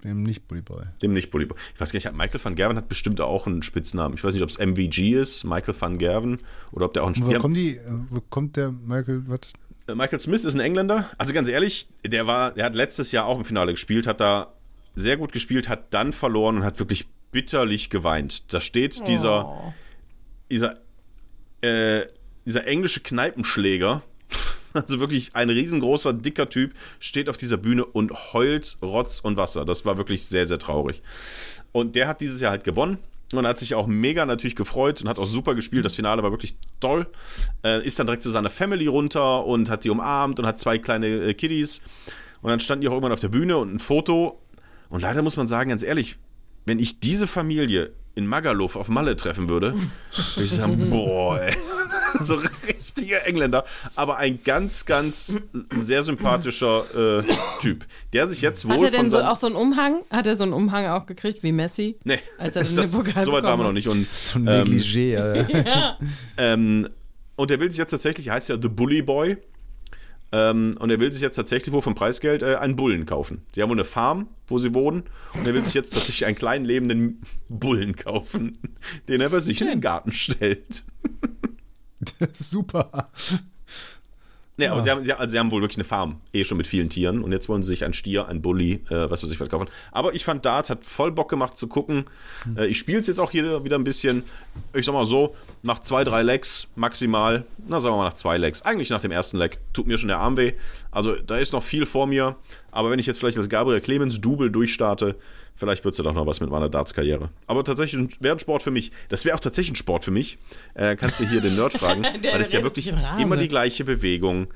Dem nicht Bully Boy. Dem nicht Bully Boy. Ich weiß gar nicht, Michael van Gerven hat bestimmt auch einen Spitznamen. Ich weiß nicht, ob es MVG ist, Michael van Gerven, oder ob der auch einen Spitznamen hat. Wo kommt die, wo kommt der Michael, was? Äh, Michael Smith ist ein Engländer. Also ganz ehrlich, der war, der hat letztes Jahr auch im Finale gespielt, hat da sehr gut gespielt, hat dann verloren und hat wirklich bitterlich geweint. Da steht dieser, oh. dieser äh, dieser englische Kneipenschläger, also wirklich ein riesengroßer, dicker Typ, steht auf dieser Bühne und heult Rotz und Wasser. Das war wirklich sehr, sehr traurig. Und der hat dieses Jahr halt gewonnen und hat sich auch mega natürlich gefreut und hat auch super gespielt. Das Finale war wirklich toll. Äh, ist dann direkt zu seiner Family runter und hat die umarmt und hat zwei kleine äh, Kiddies. Und dann standen die auch irgendwann auf der Bühne und ein Foto. Und leider muss man sagen, ganz ehrlich, wenn ich diese Familie in Magaluf auf Malle treffen würde, würde ich sagen, boah, ey. so richtiger Engländer, aber ein ganz, ganz sehr sympathischer äh, Typ, der sich jetzt wohl Hat er denn so, auch so einen Umhang? Hat er so einen Umhang auch gekriegt wie Messi? Nee, als er den Pokal so weit waren wir noch nicht. Und, so ein Negligé, ähm, ja. ähm, und der will sich jetzt tatsächlich, heißt ja The Bully Boy, ähm, und er will sich jetzt tatsächlich wohl vom Preisgeld äh, einen Bullen kaufen. Sie haben wohl eine Farm, wo sie wohnen. Und er will sich jetzt tatsächlich einen kleinen lebenden Bullen kaufen, den er bei sich in den Garten stellt. Super. Nee, aber sie haben, sie, also sie haben wohl wirklich eine Farm, eh schon mit vielen Tieren. Und jetzt wollen sie sich ein Stier, ein Bulli, äh, was weiß ich, was kaufen. Aber ich fand Darts hat voll Bock gemacht zu gucken. Äh, ich spiele es jetzt auch hier wieder ein bisschen. Ich sag mal so, nach zwei, drei Legs maximal. Na, sagen wir mal nach zwei Legs. Eigentlich nach dem ersten Leg tut mir schon der Arm weh. Also da ist noch viel vor mir. Aber wenn ich jetzt vielleicht als Gabriel Clemens Double durchstarte, Vielleicht wird es ja doch noch was mit meiner Darts-Karriere. Aber tatsächlich wäre ein Sport für mich. Das wäre auch tatsächlich ein Sport für mich. Äh, kannst du hier den Nerd fragen. der, weil es ja wirklich immer die gleiche Bewegung.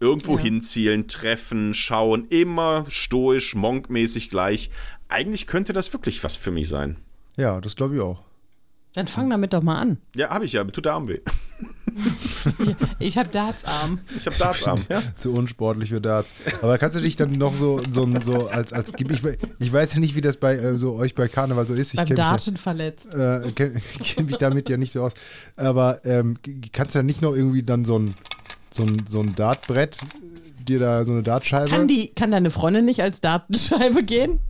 Irgendwo ja. hinzielen, treffen, schauen, immer stoisch, monkmäßig gleich. Eigentlich könnte das wirklich was für mich sein. Ja, das glaube ich auch. Dann fang damit doch mal an. Ja, habe ich ja. Mir tut der Arm weh. ich, ich habe Dartsarm. Ich habe Dartsarm, ja. Zu unsportlich für Darts. Aber kannst du dich dann noch so, so, so als, als ich, ich weiß ja nicht, wie das bei äh, so euch bei Karneval so ist. Ich Beim Darten mich, verletzt. Äh, kenne kenn mich damit ja nicht so aus. Aber ähm, kannst du dann nicht noch irgendwie dann so ein, so ein, so ein Dartbrett, dir da so eine Dartscheibe. Kann, die, kann deine Freundin nicht als Dartscheibe gehen?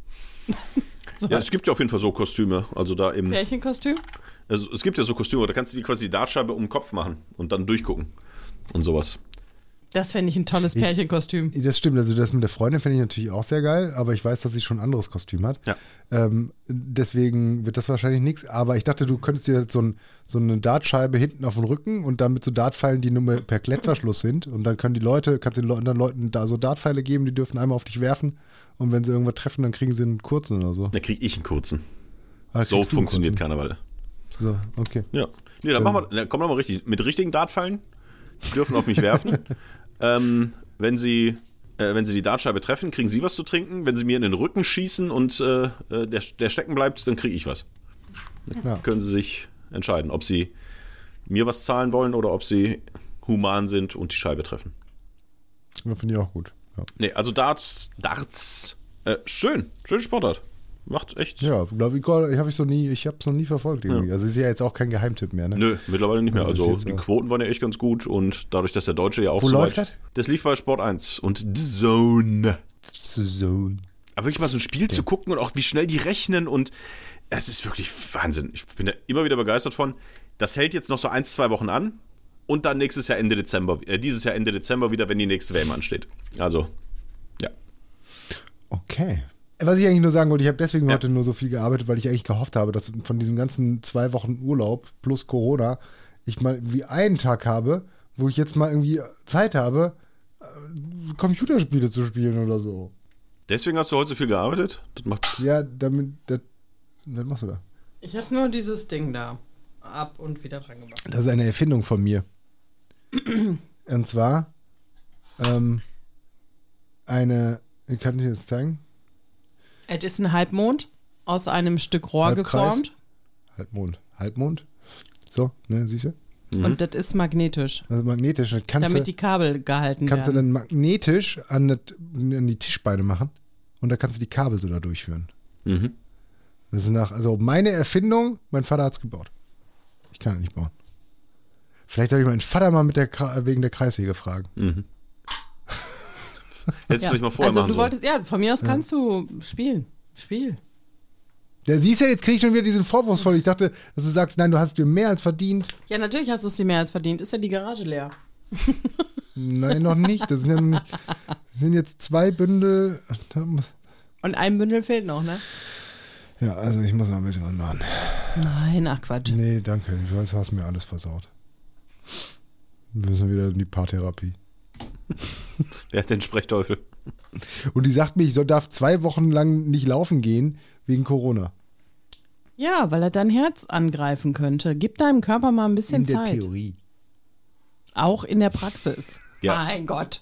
ja, es gibt ja auf jeden Fall so Kostüme. Also da im. Pärchenkostüm? Also, es gibt ja so Kostüme, da kannst du die quasi die Dartscheibe um den Kopf machen und dann durchgucken und sowas. Das fände ich ein tolles Pärchenkostüm. Das stimmt, also das mit der Freundin finde ich natürlich auch sehr geil, aber ich weiß, dass sie schon ein anderes Kostüm hat. Ja. Ähm, deswegen wird das wahrscheinlich nichts. Aber ich dachte, du könntest dir so, ein, so eine Dartscheibe hinten auf den Rücken und dann mit so Dartpfeilen, die nur mehr per Klettverschluss sind. Und dann können die Leute, kannst du den anderen Leuten da so Dartpfeile geben, die dürfen einmal auf dich werfen. Und wenn sie irgendwas treffen, dann kriegen sie einen kurzen oder so. Da kriege ich einen kurzen. Ah, so funktioniert kurzen. Karneval. So, okay. Ja. Nee, dann machen wir, dann kommen wir mal richtig. Mit richtigen Dartpfeilen. Die dürfen auf mich werfen. Ähm, wenn sie. Äh, wenn sie die Dartscheibe treffen, kriegen sie was zu trinken. Wenn sie mir in den Rücken schießen und äh, äh, der, der stecken bleibt, dann kriege ich was. Ja. Können sie sich entscheiden, ob sie mir was zahlen wollen oder ob sie human sind und die Scheibe treffen. Das finde ich auch gut. Ja, Nee, also Darts, Darts, äh, schön, schön Sportart. Macht echt. ja glaube ich, ich habe ich so nie, ich habe es noch nie verfolgt irgendwie. Also ist ja jetzt auch kein Geheimtipp mehr, ne? Nö, mittlerweile nicht mehr. Ja, Also die Quoten waren ja echt ganz gut und dadurch, dass der Deutsche ja auch Wo so läuft das? Das lief bei Sport 1 und The Zone. So. Aber wirklich mal so ein Spiel zu gucken und auch wie schnell die rechnen und es ist wirklich Wahnsinn. Ich bin da immer wieder begeistert von. Das hält jetzt noch so ein, zwei Wochen an und dann nächstes Jahr Ende Dezember, äh, dieses Jahr Ende Dezember wieder, wenn die nächste WM ansteht. Also, ja. Okay. Was ich eigentlich nur sagen wollte, ich habe deswegen Ja. heute nur so viel gearbeitet, weil ich eigentlich gehofft habe, dass von diesem ganzen zwei Wochen Urlaub plus Corona ich mal wie einen Tag habe, wo ich jetzt mal irgendwie Zeit habe, äh, Computerspiele zu spielen oder so. Deswegen hast du heute so viel gearbeitet? Das macht. Ja, damit, das, was machst du da? Ich habe nur dieses Ding da ab und wieder dran gemacht. Das ist eine Erfindung von mir. Und zwar ähm, eine, ich kann dir jetzt zeigen, Es ist ein Halbmond aus einem Stück Rohr Halbkreis. geformt Halbmond. Halbmond. So, ne, siehst du? und das ist magnetisch, Also magnetisch. Kannst damit du, die Kabel gehalten kannst du werden. dann magnetisch an, das, an die Tischbeine machen und da kannst du die Kabel so da durchführen. Mhm. Das ist nach, also meine Erfindung, mein Vater hat es gebaut. Ich kann es nicht bauen. Vielleicht soll ich meinen Vater mal mit der, wegen der Kreissäge fragen. Mhm. Hättest du Ja. vielleicht mal vorher also machen du wolltest, ja, von mir aus kannst du spielen. Spiel. Ja, siehst du, jetzt kriege ich schon wieder diesen Vorwurfsvoll. Ich dachte, dass du sagst, nein, du hast dir mehr als verdient. Ja, natürlich hast du es dir mehr als verdient. Ist ja die Garage leer. Nein, noch nicht. Das sind, ja noch nicht, das sind jetzt zwei Bündel. Und ein Bündel fehlt noch, ne? Ja, also ich muss noch ein bisschen was machen. Nein, ach Quatsch. Nee, danke. Ich weiß, du hast mir alles versaut. Wir müssen wieder in die Paartherapie. Wer hat den Sprechteufel? Und die sagt mir, ich soll, darf zwei Wochen lang nicht laufen gehen wegen Corona. Ja, weil er dein Herz angreifen könnte. Gib deinem Körper mal ein bisschen In der Zeit. Theorie. Auch in der Praxis. Ja. Mein Gott.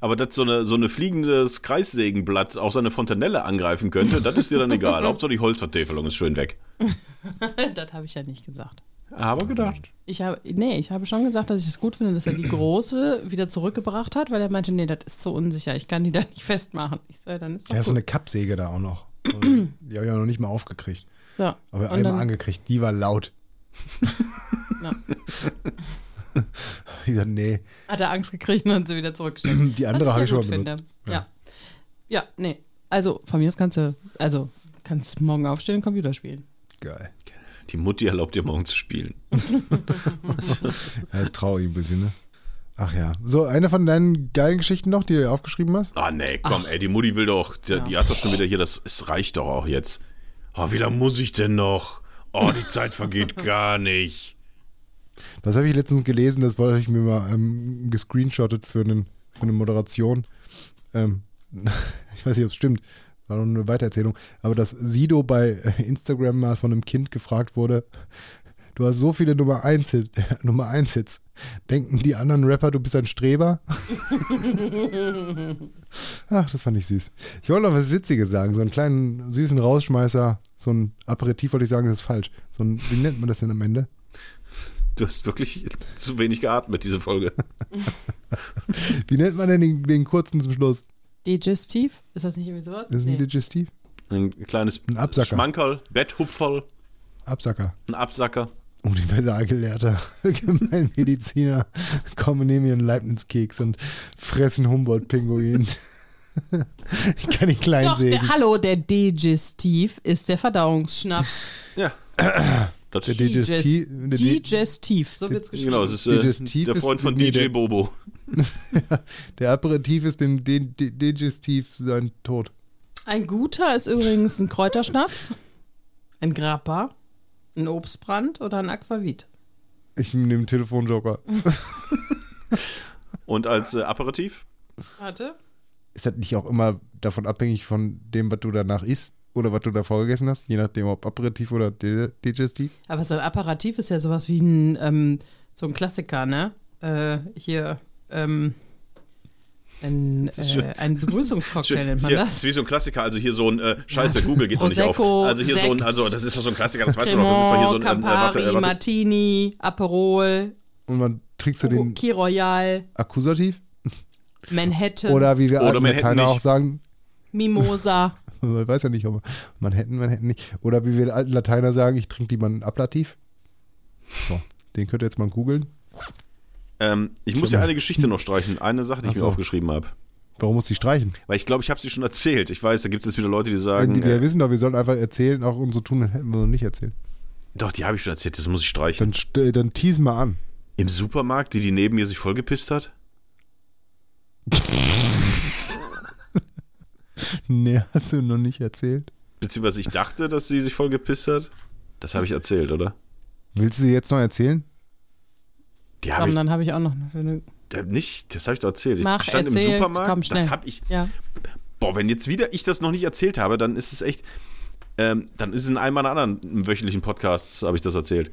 Aber dass so eine, so eine fliegendes Kreissägenblatt auch seine Fontanelle angreifen könnte, das ist dir dann egal. Hauptsache die Holzvertäfelung ist schön weg. das habe ich ja nicht gesagt. Aber gedacht. Ich habe, nee, ich habe schon gesagt, dass ich es gut finde, dass er die große wieder zurückgebracht hat, weil er meinte, nee, das ist so unsicher, ich kann die da nicht festmachen. Ich so, ja, dann ist Ja, so gut. eine Kappsäge da auch noch. Die habe ich auch noch nicht mal aufgekriegt. So, Aber einmal angekriegt. Die war laut. Ja. Ich dachte, nee. hat er Angst gekriegt und hat sie wieder zurückgestellt. Die andere habe ich ja schon mal benutzt. finde. Ja. ja, nee. Also, von mir aus kannst du, also, kannst morgen aufstehen und Computer spielen. Geil. Die Mutti erlaubt dir morgen zu spielen. Ja, ist traurig ein bisschen, ne? Ach ja. So, eine von deinen geilen Geschichten noch, die du aufgeschrieben hast? Ah, nee, komm, ey, die Mutti will doch, die, die hat doch schon wieder hier, das, es reicht doch auch jetzt. Oh, wie lange muss ich denn noch? Oh, die Zeit vergeht gar nicht. Das habe ich letztens gelesen, das wollte ich mir mal ähm, gescreenshottet für, einen, für eine Moderation. Ähm, ich weiß nicht, ob es stimmt, war noch eine Weitererzählung, aber dass Sido bei Instagram mal von einem Kind gefragt wurde, du hast so viele Nummer 1 Hit, Nummer 1 Hits. Denken die anderen Rapper, du bist ein Streber? Ach, das fand ich süß. Ich wollte noch was Witziges sagen, so einen kleinen süßen Rausschmeißer, so ein Aperitif wollte ich sagen, das ist falsch. So ein, wie nennt man das denn am Ende? Du hast wirklich zu wenig geatmet, diese Folge. Wie nennt man denn den, den kurzen zum Schluss? Digestiv? Ist das nicht irgendwie sowas? Das ist ein Digestiv? Ein kleines Ein Absacker. Schmankerl, Betthupferl, Absacker. ein Absacker. Universalgelehrter Gemeinmediziner kommen neben ihren Leibniz-Keks und fressen Humboldt-Pinguin. ich kann nicht klein Doch, sägen. der, hallo, der Digestiv ist der Verdauungsschnaps. Ja. Das Der Digestiv. Digestiv, so wird's geschrieben. genau, es ist äh, Digestiv der ist- Freund von DJ Bobo. Der Aperitif ist dem Di- Di- Digestiv sein Tod. Ein guter ist übrigens ein Kräuterschnaps, ein Grappa, ein Obstbrand oder ein Aquavit. Ich nehme Telefonjoker. Und als äh, Aperitif? Warte. Ist das nicht auch immer davon abhängig von dem, was du danach isst? Oder was du davor gegessen hast? Je nachdem, ob Aperitif oder Di- Digestiv? Aber so ein Apparativ ist ja sowas wie ein, ähm, so ein Klassiker, ne? Äh, hier, ähm, ein, äh, ein Begrüßungscocktail nennt man hier, das. ist wie so ein Klassiker, also hier so ein äh, Scheiße, Google geht noch nicht auf. Prosecco, Also hier so ein, Sekt. also das ist doch so ein Klassiker, das weiß man doch, das ist doch hier so ein Cremant, ähm, äh, warte, Campari, äh, warte. Martini, Aperol, Und man trinkst du den Key Royal, Akkusativ? Manhattan, Oder wie wir Oder alten Manhattan auch sagen, Mimosa. man weiß ja nicht, ob man hätten, man hätten nicht. Oder wie wir alten Lateiner sagen, ich trinke lieber einen Ablativ. So, den könnt ihr jetzt mal googeln. Ähm, ich muss ja eine Geschichte noch streichen, eine Sache, die ich Ach mir so. aufgeschrieben habe. Warum muss ich streichen? Weil ich glaube, ich habe sie schon erzählt. Ich weiß, da gibt es jetzt wieder Leute, die sagen, die, wir äh, wissen doch, wir sollen einfach erzählen, auch und so tun, hätten wir noch nicht erzählt. doch, die habe ich schon erzählt, das muss ich streichen. Dann, st- dann tease mal an. Im Supermarkt, die, die neben mir sich vollgepisst hat? Nee, hast du noch nicht erzählt. Beziehungsweise ich dachte, dass sie sich vollgepisst hat. Das habe ich erzählt, oder? Willst du sie jetzt noch erzählen? Die habe Komm, ich dann habe ich auch noch eine. nicht, das habe ich doch erzählt. Mach, ich stand erzähl, im Supermarkt, komm, schnell. das habe ich, Ja. boah, wenn jetzt wieder ich das noch nicht erzählt habe, dann ist es echt, ähm, dann ist es in einem meiner anderen wöchentlichen Podcasts, habe ich das erzählt.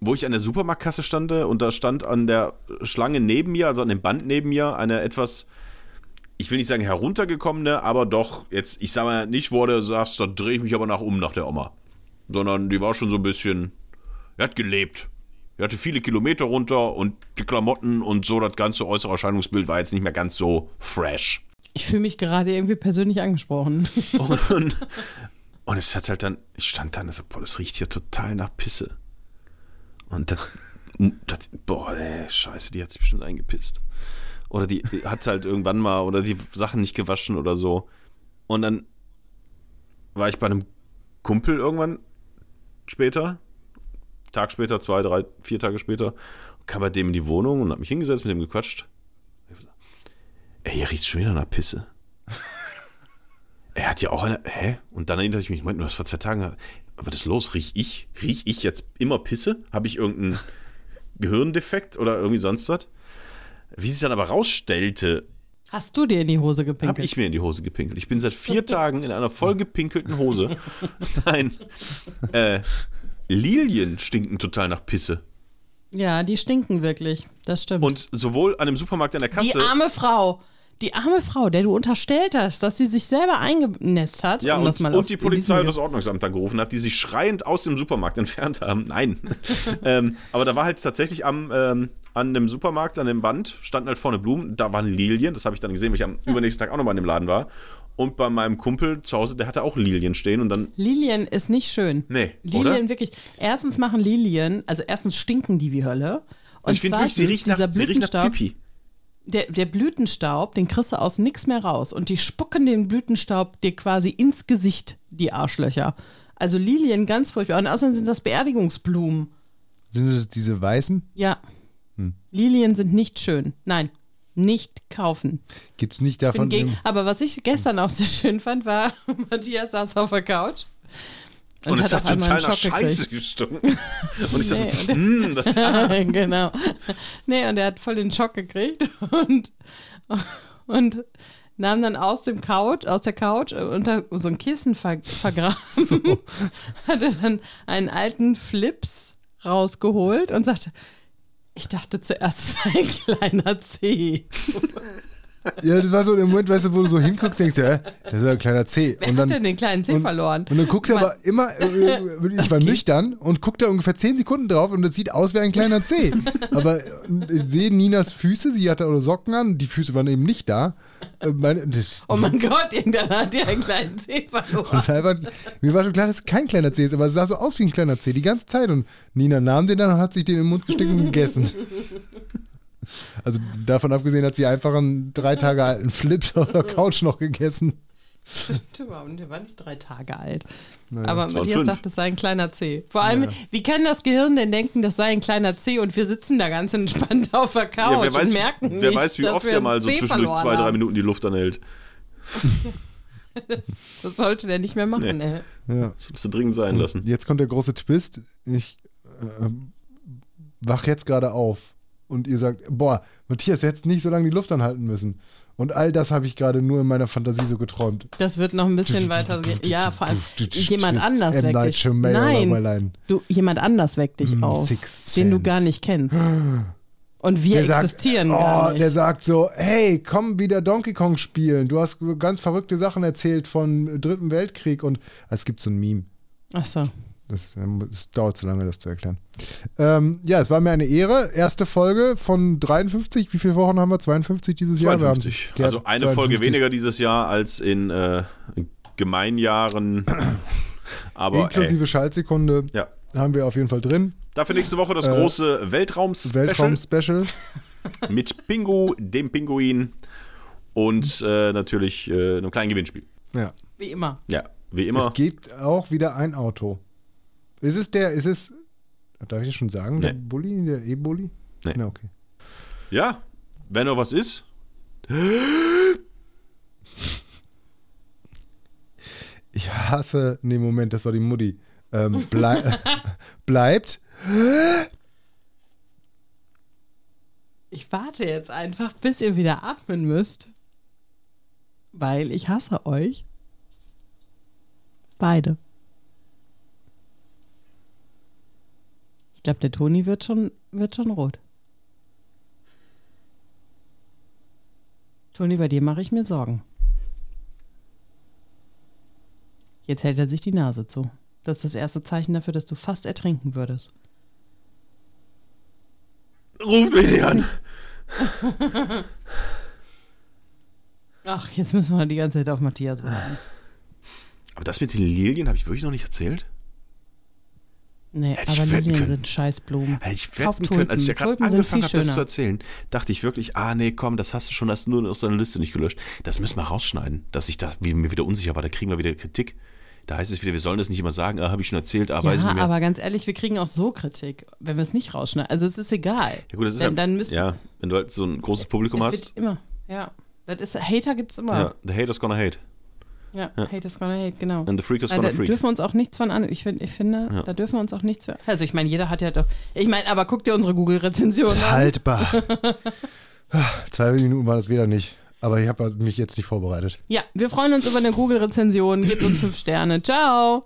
Wo ich an der Supermarktkasse stande und da stand an der Schlange neben mir, also an dem Band neben mir, eine etwas, ich will nicht sagen heruntergekommene, aber doch jetzt, ich sag mal nicht, wo du sagst, da drehe ich mich aber nach um nach der Oma. Sondern die war schon so ein bisschen, er hat gelebt. Er hatte viele Kilometer runter und die Klamotten und so, das ganze äußere Erscheinungsbild war jetzt nicht mehr ganz so fresh. Ich fühle mich gerade irgendwie persönlich angesprochen. Und, und es hat halt dann, ich stand da und so, boah, das riecht hier total nach Pisse. Und das, das boah, ey, scheiße, die hat sich bestimmt eingepisst. Oder die hat halt irgendwann mal, oder die Sachen nicht gewaschen oder so. Und dann war ich bei einem Kumpel irgendwann später, Tag später, zwei, drei, vier Tage später, kam bei dem in die Wohnung und hab mich hingesetzt, mit dem gequatscht. Ey, hier riecht schon wieder nach Pisse. Er hat ja auch eine. Hä? Und dann erinnerte ich mich, Moment, du hast vor zwei Tagen. Was ist los? Riech ich? Riech ich jetzt immer Pisse? Habe ich irgendeinen Gehirndefekt oder irgendwie sonst was? Wie sich dann aber rausstellte, Hast du dir in die Hose habe gepinkelt? ich mir in die Hose gepinkelt. Ich bin seit vier Tagen in einer vollgepinkelten Hose. Nein. Äh, Lilien stinken total nach Pisse. Ja, die stinken wirklich. Das stimmt. Und sowohl an dem Supermarkt an der Kasse. die arme Frau. Die arme Frau, der du unterstellt hast, dass sie sich selber eingenässt hat. Ja, um und, und die Polizei und das Ordnungsamt angerufen hat, die sich schreiend aus dem Supermarkt entfernt haben. Nein. ähm, aber da war halt tatsächlich am, ähm, an dem Supermarkt, an dem Band, standen halt vorne Blumen, da waren Lilien, das habe ich dann gesehen, weil ich am übernächsten Tag auch nochmal in dem Laden war. Und bei meinem Kumpel zu Hause, der hatte auch Lilien stehen und dann, Lilien ist nicht schön. nee, Lilien oder? wirklich. Erstens machen Lilien, also erstens stinken die wie Hölle. Und ich finde wirklich, sie riecht, nach, sie riecht nach Pipi. Der, der Blütenstaub, den kriegst du aus nix mehr raus. Und die spucken den Blütenstaub dir quasi ins Gesicht, die Arschlöcher. Also Lilien ganz furchtbar. Und außerdem sind das Beerdigungsblumen. Sind das diese weißen? Ja. Hm. Lilien sind nicht schön. Nein, nicht kaufen. Gibt es nicht davon. gegen, aber was ich gestern auch sehr schön fand, war, Matthias saß auf der Couch. Und, es auf hat einmal total nach Scheiße gestunken. Und ich Nee, dachte, hm, das genau. Nee, und er hat voll den Schock gekriegt und, und nahm dann aus dem Couch, aus der Couch äh, unter so ein Kissen ver, vergraben, hatte dann einen alten Flips rausgeholt und sagte, ich dachte zuerst, es sei ein kleiner Zeh. Ja, das war so der Moment, weißt du, wo du so hinguckst, denkst du, hä, das ist ja ein kleiner C. Wer hat denn den kleinen Zeh und, verloren? Und dann guckst du aber immer, äh, ich war nüchtern und guck da ungefähr 10 Sekunden drauf und das sieht aus wie ein kleiner C. aber äh, ich sehe Ninas Füße, sie hatte auch Socken an, die Füße waren eben nicht da. Äh, Meine, Oh mein Gott, irgendwann hat er einen kleinen Zeh verloren. einfach, mir war schon klar, dass es kein kleiner C ist, aber es sah so aus wie ein kleiner C die ganze Zeit. Und Nina nahm den dann und hat sich den in den Mund gesteckt und gegessen. Also davon abgesehen hat sie einfach einen drei Tage alten Flips auf der Couch noch gegessen. Stimmt überhaupt, der war nicht drei Tage alt. Naja. Aber Matthias fünf. dachte, es sei ein kleiner C. Vor allem, wie kann das Gehirn denn denken, das sei ein kleiner C und wir sitzen da ganz entspannt auf der Couch Ja, wer weiß, und merken wer nicht, weiß wie dass oft der mal so zwischendurch zwei, drei. Minuten die Luft anhält. Das sollte der nicht mehr machen, ey. Ja. Das solltest du dringend sein lassen. Jetzt kommt der große Twist. Ich äh, wach jetzt gerade auf und ihr sagt, boah, Matthias hätte nicht so lange die Luft anhalten müssen. Und all das habe ich gerade nur in meiner Fantasie so geträumt. Das wird noch ein bisschen weiter gehen. Ja, vor allem jemand anders weckt dich. Nein, du, jemand anders weckt dich Mm, auf, den du gar nicht kennst. Und wir Der sagt, existieren oh, gar nicht. der sagt so, hey, komm wieder Donkey Kong spielen. Du hast ganz verrückte Sachen erzählt von Dritten Weltkrieg und es gibt so ein Meme. Ach so. Das, es dauert zu lange, das zu erklären. Ähm, ja, es war mir eine Ehre. Erste Folge von 53. Wie viele Wochen haben wir? 52 dieses Jahr? Wir 52. Also eine 52. Folge weniger dieses Jahr als in äh, Gemeinjahren. Aber Inklusive Schaltsekunde ey, ja. haben wir auf jeden Fall drin. Dafür nächste Woche das Äh, große Weltraum-Special Weltraum-Special. mit Pingu, dem Pinguin und äh, natürlich äh, einem kleinen Gewinnspiel. Ja. Wie immer. Ja, wie immer. Es gibt auch wieder ein Auto. Ist es der, ist es, darf ich das schon sagen, der Nee. Bulli, der E-Bulli? Nee. Na, okay. Ja, wenn noch was ist. Ich hasse, nee, Moment, das war die Mutti. Ähm, blei bleibt. Ich warte jetzt einfach, bis ihr wieder atmen müsst. Weil ich hasse euch. Beide. Glaube, der Toni wird schon, wird schon rot. Toni, bei dir mache ich mir Sorgen. Jetzt hält er sich die Nase zu. Das ist das erste Zeichen dafür, dass du fast ertrinken würdest. Ruf mich nicht an. Ach, jetzt müssen wir die ganze Zeit auf Matthias warten. Aber das mit den Lilien habe ich wirklich noch nicht erzählt. Nee, Hätte aber Lilien können. sind Scheißblumen. Hätte ich Kauf wetten können, als ich ja gerade angefangen habe, das zu erzählen, dachte ich wirklich, ah nee, komm, das hast du schon, hast du nur aus deiner Liste nicht gelöscht. Das müssen wir rausschneiden, dass ich da wie, mir wieder unsicher war, da kriegen wir wieder Kritik. Da heißt es wieder, wir sollen das nicht immer sagen, ah, habe ich schon erzählt, ah, weiß ich Ja, nicht mehr. aber ganz ehrlich, wir kriegen auch so Kritik, wenn wir es nicht rausschneiden. Also es ist egal. ja gut, das ist dann, ja, dann müssen ja, wenn du halt so ein großes Publikum hast, immer. Ja. Das ist, Hater gibt es immer. ja, the haters gonna hate Ja, Haters gonna hate, genau. and the freakers Da, gonna da freak. dürfen wir uns auch nichts von an. Ich, find, ich finde, Ja. da dürfen wir uns auch nichts für. Also ich meine, jeder hat ja doch. Ich meine, aber guck dir unsere Google-Rezension an. Haltbar. Zwei Minuten war das wieder nicht. Aber ich habe mich jetzt nicht vorbereitet. Ja, wir freuen uns über eine Google-Rezension. Gebt uns fünf Sterne. Ciao.